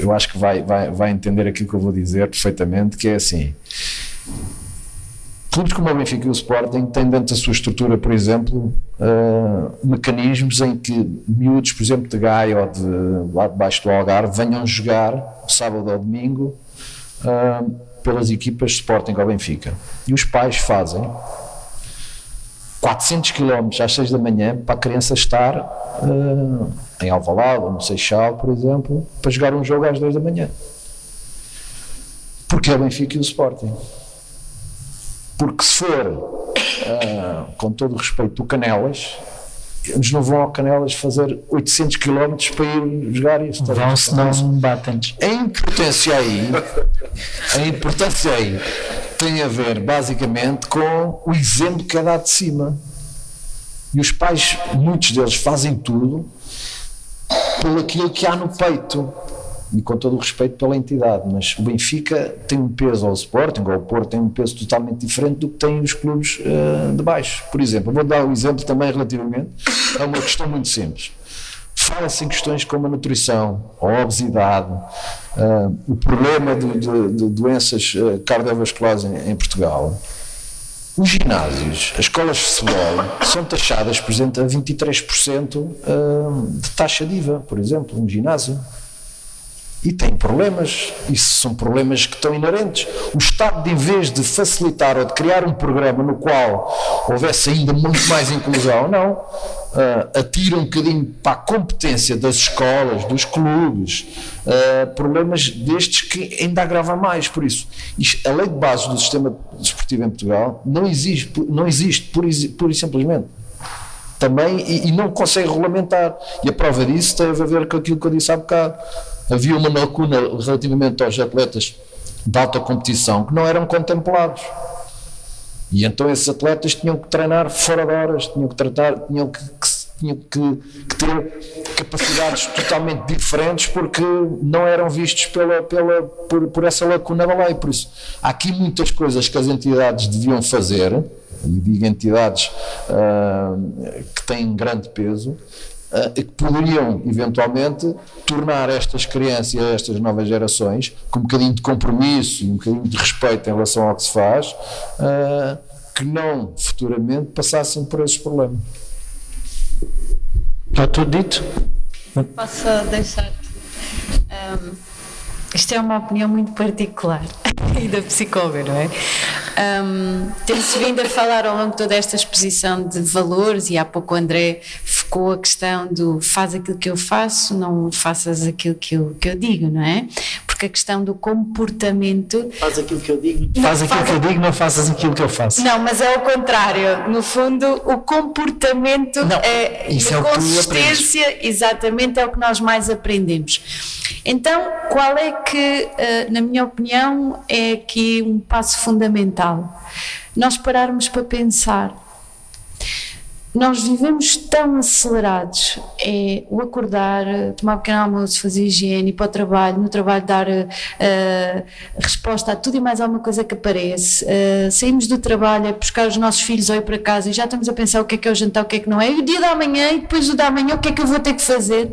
eu acho que vai, vai, vai entender aquilo que eu vou dizer perfeitamente, que é assim. Clubes como o Benfica e o Sporting têm dentro da sua estrutura, por exemplo, uh, mecanismos em que miúdos, por exemplo, de Gaia ou de lá debaixo do Algarve, venham jogar sábado ou domingo uh, pelas equipas Sporting ou Benfica. E os pais fazem 400 km às 6 da manhã para a criança estar uh, em Alvalade ou no Seixal, por exemplo, para jogar um jogo às 2 da manhã. Porque é o Benfica e o Sporting. Porque se for, uh, com todo o respeito, o Canelas, eles não vão ao Canelas fazer 800 km para ir jogar isto. Vão se não batem-nos. A importância aí, a importância aí tem a ver basicamente com o exemplo que é dado de cima. E os pais, muitos deles, fazem tudo por aquilo que há no peito e com todo o respeito pela entidade, mas o Benfica tem um peso ao Sporting, ou o Porto tem um peso totalmente diferente do que têm os clubes uh, de baixo. Por exemplo, vou dar um exemplo também relativamente a uma questão muito simples. Fala-se em questões como a nutrição, a obesidade, uh, o problema de, de, de doenças uh, cardiovasculares em, em Portugal. Os ginásios, as escolas de futebol, são taxadas, por exemplo, a 23% de taxa de IVA, por exemplo, um ginásio e tem problemas, isso são problemas que estão inerentes. O Estado, em vez de facilitar ou de criar um programa no qual houvesse ainda muito mais inclusão, não, uh, atira um bocadinho para a competência das escolas, dos clubes, uh, problemas destes que ainda agrava mais. Por isso, isto, a lei de base do sistema desportivo em Portugal não existe, não existe pura, e simplesmente também e, e, não consegue regulamentar. E a prova disso tem a ver com aquilo que eu disse há bocado havia uma lacuna relativamente aos atletas de alta competição que não eram contemplados. E então esses atletas tinham que treinar fora de horas, tinham que tratar, tinham que, que tinham que, que, ter capacidades totalmente diferentes porque não eram vistos pela, pela, por, por essa lacuna da lei. Por isso, há aqui muitas coisas que as entidades deviam fazer, e digo entidades uh, que têm grande peso, que poderiam eventualmente tornar estas crianças e estas novas gerações com um bocadinho de compromisso e um bocadinho de respeito em relação ao que se faz, uh, que não futuramente passassem por esses problemas. Está tudo dito? Posso deixar? Um, isto é uma opinião muito particular e da psicóloga, não é? Um, Tem-se vindo a falar ao longo de toda esta exposição de valores e há pouco o André focou a questão do faz aquilo que eu faço, não faças aquilo que eu, que eu digo, não é? Porque a questão do comportamento. Faz aquilo que eu digo. Faz aquilo faz que eu digo, não faças aquilo que eu faço. Não, mas é o contrário. No fundo, o comportamento não, é isso é consistência, exatamente, é o que nós mais aprendemos. Então, qual é que, eh, na minha opinião, é aqui um passo fundamental? Nós pararmos para pensar nós vivemos tão acelerados. É o acordar, tomar um pequeno almoço, fazer higiene, ir para o trabalho, no trabalho dar uh, resposta a tudo e mais alguma coisa que aparece. Uh, saímos do trabalho, é buscar os nossos filhos ou ir para casa e já estamos a pensar o que é que é o jantar, o que é que não é. E o dia da manhã e depois do da manhã, o que é que eu vou ter que fazer?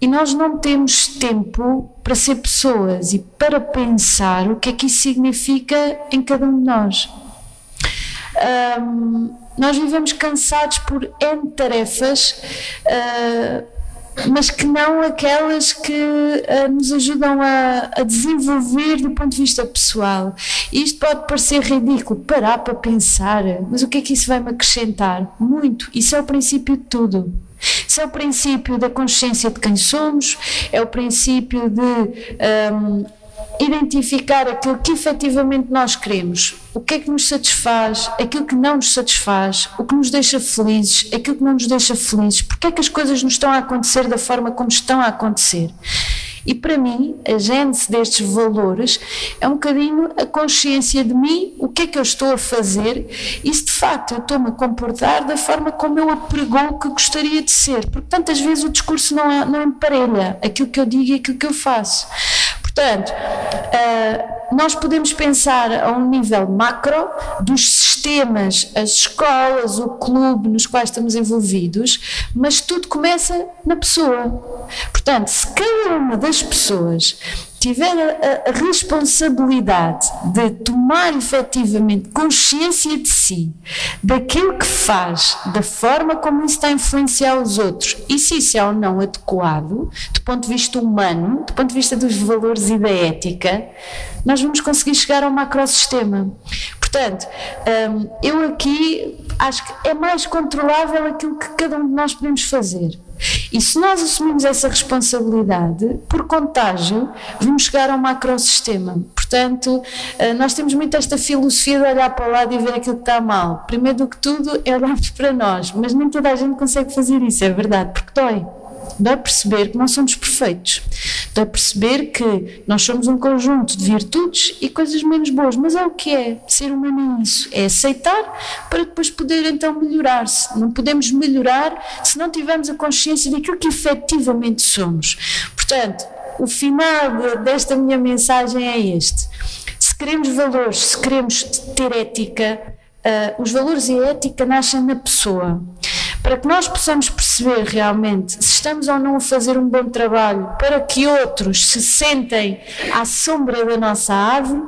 E nós não temos tempo para ser pessoas e para pensar o que é que isso significa em cada um de nós. Um, nós vivemos cansados por N tarefas, uh, mas que não aquelas que uh, nos ajudam a, a, desenvolver do ponto de vista pessoal. Isto pode parecer ridículo, parar para pensar, mas o que é que isso vai me acrescentar? Muito. Isso é o princípio de tudo. Isso é o princípio da consciência de quem somos, é o princípio de um, identificar aquilo que efetivamente nós queremos, o que é que nos satisfaz, aquilo que não nos satisfaz, o que nos deixa felizes, aquilo que não nos deixa felizes, porque é que as coisas nos estão a acontecer da forma como estão a acontecer. E para mim, a gênese destes valores é um bocadinho a consciência de mim, o que é que eu estou a fazer e se de facto eu estou-me a comportar da forma como eu apregou que gostaria de ser. Porque tantas vezes o discurso não, é, não emparelha aquilo que eu digo e aquilo que eu faço. Portanto, uh, nós podemos pensar a um nível macro dos sistemas, as escolas, o clube nos quais estamos envolvidos, mas tudo começa na pessoa. Portanto, se cada uma das pessoas tiver a, a, responsabilidade de tomar efetivamente consciência de si, daquilo que faz, da forma como isso está a influenciar os outros, e se isso é ou não adequado, do ponto de vista humano, do ponto de vista dos valores e da ética, nós vamos conseguir chegar ao macrosistema. Portanto, hum, eu aqui acho que é mais controlável aquilo que cada um de nós podemos fazer. E se nós assumimos essa responsabilidade, por contágio, vamos chegar ao macrosistema. Portanto, eh, nós temos muito esta filosofia de olhar para o lado e ver aquilo que está mal. Primeiro do que tudo é olharmos para nós, mas nem toda a gente consegue fazer isso, é verdade, porque dói dá a perceber que não somos perfeitos, dá a perceber que nós somos um conjunto de virtudes e coisas menos boas, mas é o que é, ser humano é isso, é aceitar para depois poder então melhorar-se. Não podemos melhorar se não tivermos a consciência daquilo que efetivamente somos. Portanto, o final desta minha mensagem é este. Se queremos valores, se queremos ter ética, uh, os valores e a ética nascem na pessoa para que nós possamos perceber realmente se estamos ou não a fazer um bom trabalho para que outros se sentem à sombra da nossa árvore,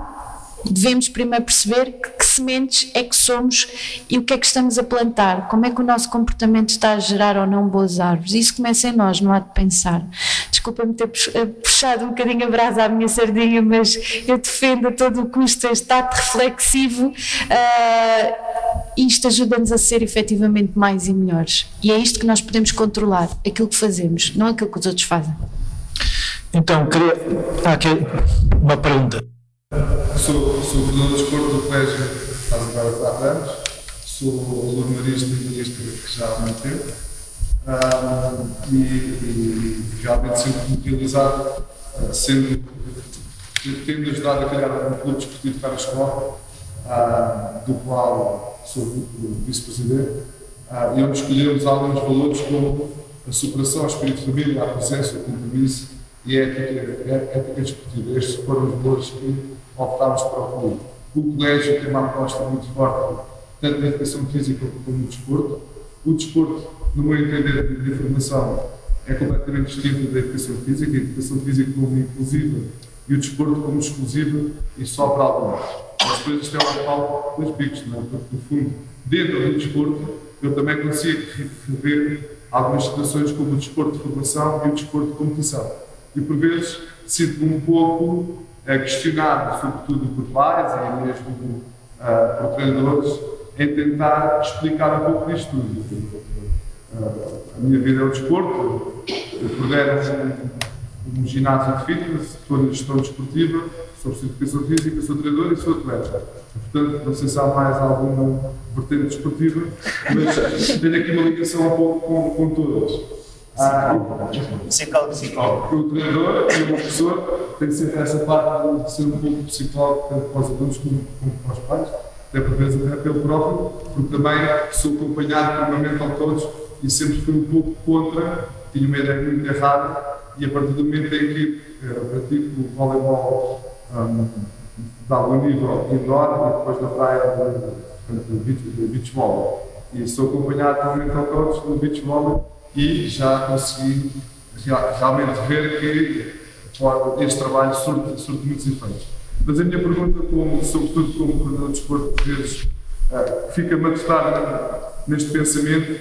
devemos primeiro perceber que, que, sementes é que somos e o que é que estamos a plantar, como é que o nosso comportamento está a gerar ou não boas árvores. Isso começa em nós, não há de pensar. Desculpa-me ter eh, puxado um bocadinho a brasa à minha sardinha, mas eu defendo a todo o custo este ato reflexivo. Uh, isto ajuda-nos a ser efetivamente mais e melhores. E é isto que nós podemos controlar, aquilo que fazemos, não aquilo que os outros fazem. Então, queria. Há aqui uma pergunta. Sou, sou coordenador de esporte do colégio faz agora 4 anos. Sou aluno marista e que já há muito tempo. Ah, e, e, realmente sinto-me utilizado, ah, sendo, tendo ajudado a criar um clube desportivo para a escola, ah, do qual sou o vice-presidente, e onde escolhemos alguns valores como a superação, o espírito de família, a presença, o compromisso e a ética, a ética desportiva. Estes foram os valores que optámos para o clube. O colégio tem uma aposta muito forte, tanto na educação física como no desporto. O desporto, no meu entender de formação, é completamente distinto da educação física. A educação física como inclusiva e o desporto como exclusiva e só para alguns. Mas depois isto é um pau dois picos, não é? Porque, no fundo, dentro do desporto, eu também consigo rever algumas situações como o desporto de formação e o desporto de competição. E por vezes sinto-me um pouco questionado, sobretudo por pais e mesmo uh, por treinadores, em tentar explicar um pouco disto tudo. Uh, a minha vida é o desporto, eu pudera um, um ginásio de fitness, estou na gestão desportiva, sou educação física, sou treinador e sou atleta. Portanto, não sei se há mais alguma vertente desportiva, mas tenho aqui uma ligação um pouco com, com todas. Psicólogo, psicólogo. O treinador e o professor têm sempre essa parte de ser um pouco psicólogo, tanto para os alunos como, como para os pais, até por vezes até pelo próprio, porque também sou acompanhado por uma mental coach e sempre fui um pouco contra, tinha uma ideia muito errada, e a partir do momento em que uh, pratico o voleibol um, de algum nível indoor e depois na praia de, de beach volley. E sou acompanhado por um mental coach no beach volley e já consegui realmente ver que este trabalho surte, surte muitos efeitos. Mas a minha pergunta, como, sobretudo como coordenador de desporto, por vezes uh, fica-me a neste pensamento,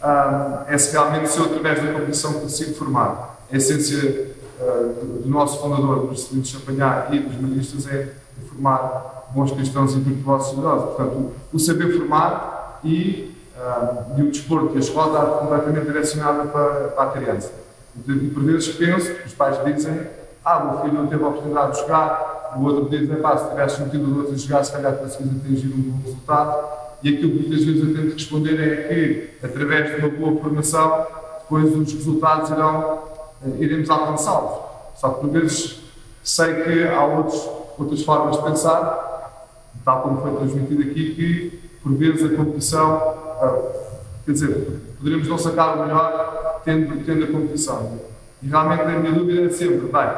uh, é se realmente se eu, através da competição, consigo formar. A essência uh, do nosso fundador, do Juscelino Champagnat e dos maristas é formar bons cristãos e virtuosos generosos. Portanto, o saber formar e e o desporto e a escola está completamente direcionada para, para a criança. E por vezes penso, os pais dizem, ah, o filho não teve a oportunidade de jogar, o outro diz, pá, se tivesse metido o outro a jogar, se calhar conseguias atingir um bom resultado. E aquilo que muitas vezes eu tento responder é que, através de uma boa formação, depois os resultados irão, uh, iremos alcançá-los. Só que por vezes sei que há outros, outras formas de pensar, tal como foi transmitido aqui, que por vezes a competição quer dizer, poderíamos não sacar o melhor tendo, tendo a competição. E realmente a minha dúvida é sempre, bem,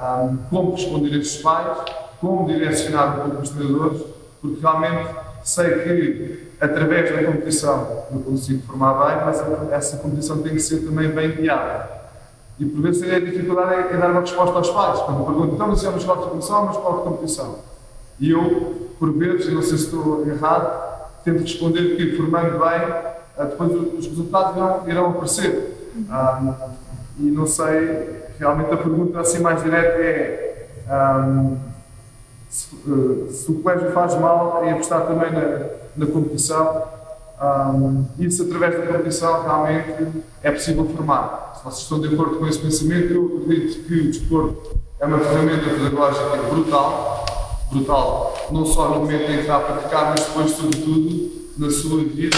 um, como responder a estes pais, como direcionar os treinadores, porque realmente sei que através da competição eu consigo formar bem, mas essa competição tem que ser também bem guiada. E por vezes a dificuldade é, é dar uma resposta aos pais, quando perguntam, então mas é uma escola de competição escola de competição? E eu, por vezes, não sei se estou errado, tento responder que formando bem, ah, depois os resultados irão, irão aparecer. Um, e não sei, realmente a pergunta assim mais direta é um, se, uh, se, o colégio faz mal, é apostar também na, na competição. Um, isso, através da competição, realmente é possível formar. Se vocês estão de acordo com esse pensamento, eu acredito que o desporto é uma ferramenta pedagógica brutal, brutal, não só no momento em que está a praticar, mas depois, sobretudo, na sua vida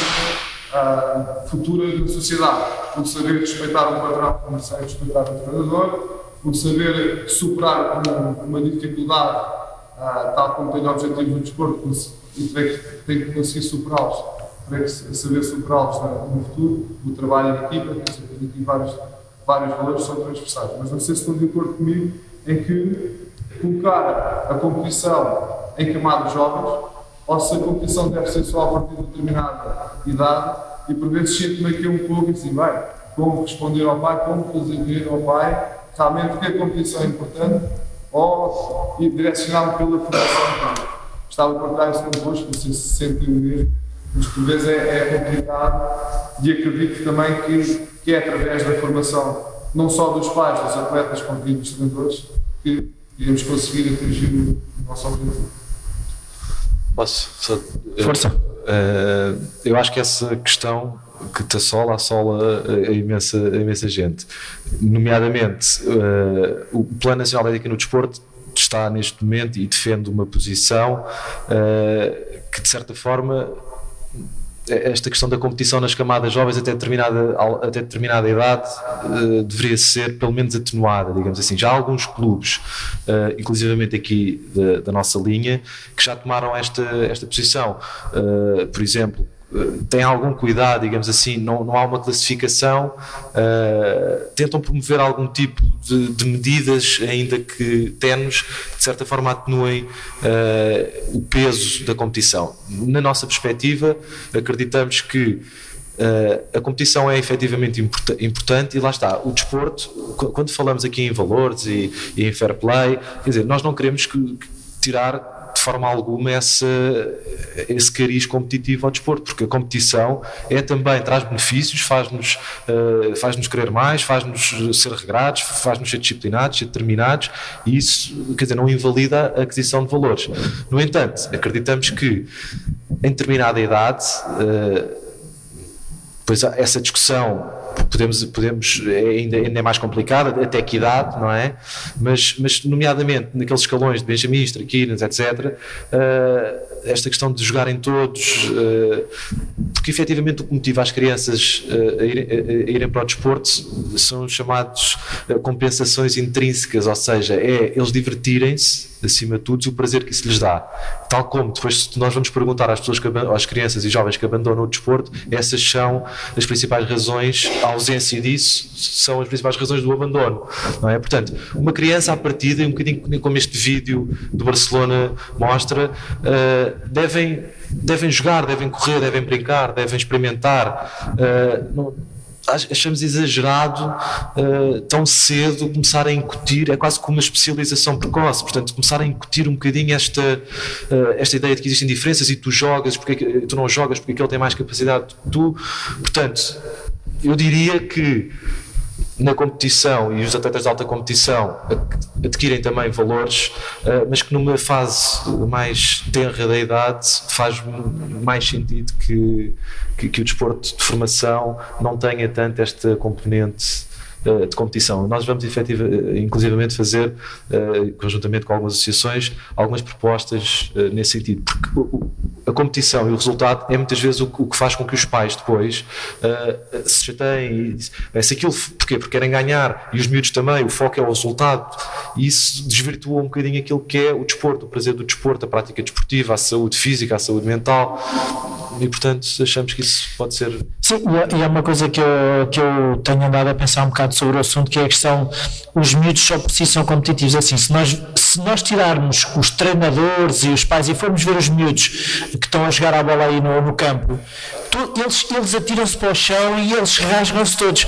uh, futura da sociedade. Por saber respeitar um padrão, como sei respeitar o treinador, por saber superar uma, uma dificuldade, uh, tal como tem objetivos no desporto, e tem tem que conseguir superá-los, tem que saber superá-los no futuro, o trabalho em equipa, tem aqui vários, vários valores são transversais. Mas não sei se estão de acordo comigo em que colocar a competição em camadas jovens, ou se a competição deve ser só a partir de determinada idade, e por vezes sinto-me aqui um pouco assim, vai, como responder ao pai, como fazer dinheiro ao pai, realmente que a competição é importante, ou ir direcionado pela formação. Estava a partilhar isso convosco, sei se sentem o mesmo, mas por vezes é, é complicado e acredito também que, que é através da formação, não só dos pais, dos atletas, como dos treinadores, que iremos conseguir atingir o nosso objetivo. Posso? Só, Força. Uh, eu acho que essa questão que te assola, assola a, a imensa, a imensa gente. Nomeadamente, uh, o Plano Nacional de Ética no Desporto está neste momento e defende uma posição uh, que, de certa forma, esta questão da competição nas camadas jovens até determinada, até determinada idade uh, deveria ser pelo menos atenuada, digamos assim. Já há alguns clubes, uh, inclusivamente aqui da, da, nossa linha, que já tomaram esta, esta posição. Uh, por exemplo, têm algum cuidado, digamos assim, não, não há uma classificação, uh, tentam promover algum tipo de, de, medidas, ainda que tenos, que de certa forma atenuem uh, o peso da competição. Na nossa perspectiva, acreditamos que Uh, a competição é efetivamente importante e lá está, o desporto, quando falamos aqui em valores e, e em fair play, quer dizer, nós não queremos que, que tirar de forma alguma esse, esse cariz competitivo ao desporto, porque a competição é também, traz benefícios, faz-nos uh, faz -nos querer mais, faz-nos ser regrados, faz-nos ser disciplinados, ser determinados, e isso, quer dizer, não invalida a aquisição de valores. No entanto, acreditamos que em determinada idade, uh, pois essa discussão podemos, podemos ainda, ainda é mais complicada, até que idade, não é? Mas, mas nomeadamente naqueles escalões de benjamins, traquinas, etc., uh, esta questão de jogarem todos, uh, porque efetivamente o que motiva as crianças uh, a, irem, a, irem, para o desporto são chamados compensações intrínsecas, ou seja, é eles divertirem-se acima de tudo, o prazer que isso lhes dá. Tal como depois nós vamos perguntar às pessoas, que, às crianças e jovens que abandonam o desporto, essas são as principais razões, a ausência disso são as principais razões do abandono, não é? Portanto, uma criança à partida, um bocadinho como este vídeo do Barcelona mostra, uh, devem, devem jogar, devem correr, devem brincar, devem experimentar. Uh, não, achamos exagerado uh, tão cedo começar a incutir, é quase como uma especialização precoce, portanto, começar a incutir um bocadinho esta, uh, esta ideia de que existem diferenças e tu jogas, porque tu não jogas porque aquele tem mais capacidade que tu. Portanto, eu diria que na competição e os atletas de alta competição adquirem também valores, eh, mas que numa fase mais tenra da idade faz mais sentido que, que, que o desporto de formação não tenha tanto esta componente eh, de competição. Nós vamos efetiva, eh, inclusivamente fazer, eh, conjuntamente com algumas associações, algumas propostas nesse sentido, porque a competição e o resultado é muitas vezes o que faz com que os pais depois se chateiem. Se aquilo, porquê? Porque querem ganhar e os miúdos também, o foco é o resultado, e isso desvirtua um bocadinho aquilo que é o desporto, o prazer do desporto, a prática desportiva, a saúde física, a saúde mental e portanto achamos que isso pode ser. Sim, e é uma coisa que eu, que eu tenho andado a pensar um bocado sobre o assunto, que é a questão, os miúdos só precisam competitivos. Assim, se nós, se nós tirarmos os treinadores e os pais e formos ver os miúdos que estão a jogar a bola aí no, no campo, eles, eles atiram-se para o chão e eles rasgam-se todos.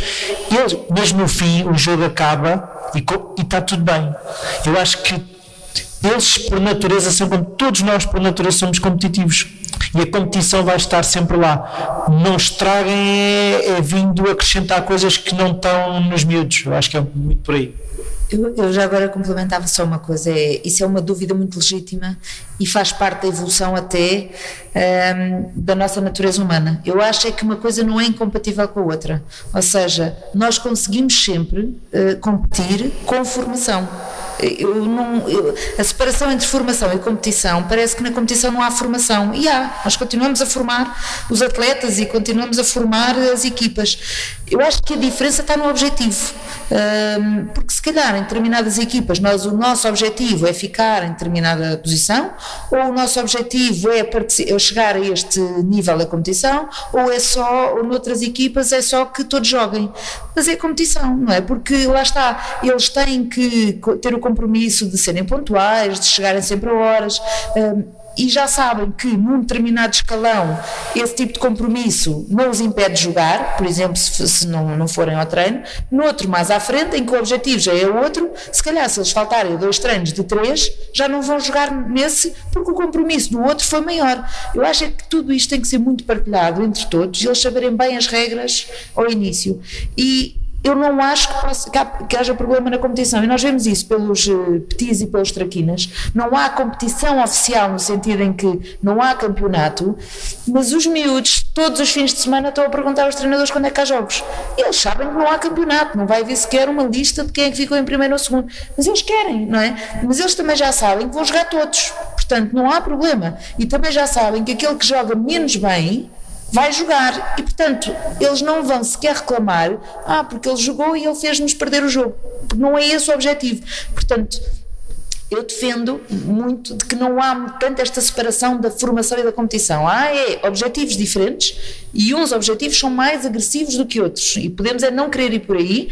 Eles, mas no fim o jogo acaba e, e está tudo bem. Eu acho que eles, por natureza, são como todos nós, por natureza, somos competitivos. E a competição vai estar sempre lá. Não estraguem é, é vindo acrescentar coisas que não estão nos miúdos. Eu acho que é muito por aí. Eu, eu, já agora complementava só uma coisa: é, isso é uma dúvida muito legítima e faz parte da evolução até um, da nossa natureza humana. Eu acho é que uma coisa não é incompatível com a outra. Ou seja, nós conseguimos sempre uh, competir com formação. Eu não, eu, a separação entre formação e competição parece que na competição não há formação. E há, nós continuamos a formar os atletas e continuamos a formar as equipas. Eu acho que a diferença está no objetivo. Porque se calhar em determinadas equipas nós, o nosso objetivo é ficar em determinada posição ou o nosso objetivo é, é chegar a este nível da competição ou é só, ou noutras equipas é só que todos joguem. Mas é competição, não é? Porque lá está, eles têm que ter o compromisso de serem pontuais, de chegarem sempre a horas. Um, e já sabem que num determinado escalão esse tipo de compromisso não os impede de jogar, por exemplo, se, se não, não forem ao treino, no outro mais à frente, em que o objetivo já é outro, se calhar se eles faltarem dois treinos de três, já não vão jogar nesse porque o compromisso do outro foi maior. Eu acho é que tudo isto tem que ser muito partilhado entre todos e eles saberem bem as regras ao início. E eu não acho que, possa, que, haja problema na competição. E nós vemos isso pelos uh, petis e pelos traquinas. Não há competição oficial no sentido em que não há campeonato, mas os miúdos, todos os fins de semana, estão a perguntar aos treinadores quando é que há jogos. Eles sabem que não há campeonato, não vai haver sequer uma lista de quem é que ficou em primeiro ou segundo. Mas eles querem, não é? Mas eles também já sabem que vão jogar todos. Portanto, não há problema. E também já sabem que aquele que joga menos bem vai jogar. E portanto eles não vão sequer reclamar ah porque ele jogou e ele fez-nos perder o jogo. Não é esse o objetivo. Portanto eu defendo muito de que não há tanto esta separação da formação e da competição. Há é, objetivos diferentes e uns objetivos são mais agressivos do que outros. E podemos é não querer ir por aí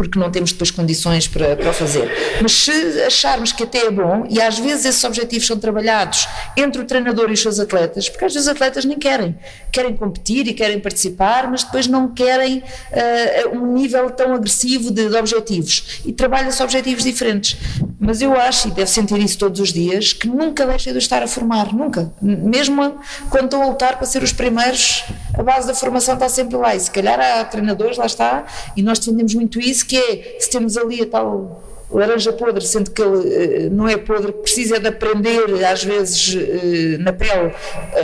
porque não temos depois condições para, para fazer. Mas se acharmos que até é bom, e às vezes esses objetivos são trabalhados entre o treinador e os seus atletas, porque às vezes os atletas nem querem, querem competir e querem participar, mas depois não querem uh, um nível tão agressivo de, de objetivos e trabalham-se objetivos diferentes. Mas eu acho, e deve sentir isso todos os dias, que nunca deixem de estar a formar, nunca. Mesmo quando estão a lutar para ser os primeiros, a base da formação está sempre lá. E se calhar há treinadores, lá está, e nós defendemos muito isso, que é, se temos ali a tal laranja podre, sendo que ele uh, não é podre, precisa de aprender, às vezes, uh, na pele,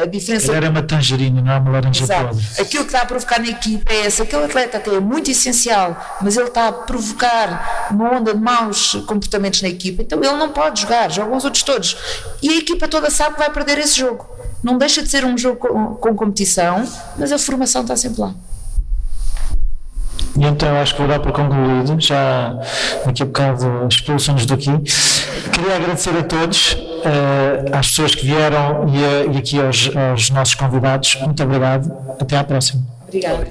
a diferença. Ele era uma tangerina, não é uma laranja Exato. podre. Aquilo que está a provocar na equipa é esse. Aquele atleta que é muito essencial, mas ele está a provocar uma onda de maus comportamentos na equipa, então ele não pode jogar, jogam os outros todos. E a equipa toda sabe que vai perder esse jogo. Não deixa de ser um jogo com, com competição, mas a formação está sempre lá. E então acho que vou dar por concluído, já daqui a bocado expulsamos daqui. Queria agradecer a todos, uh, às pessoas que vieram e, e aqui aos, aos, nossos convidados. Muito obrigado. Até à próxima. Obrigada.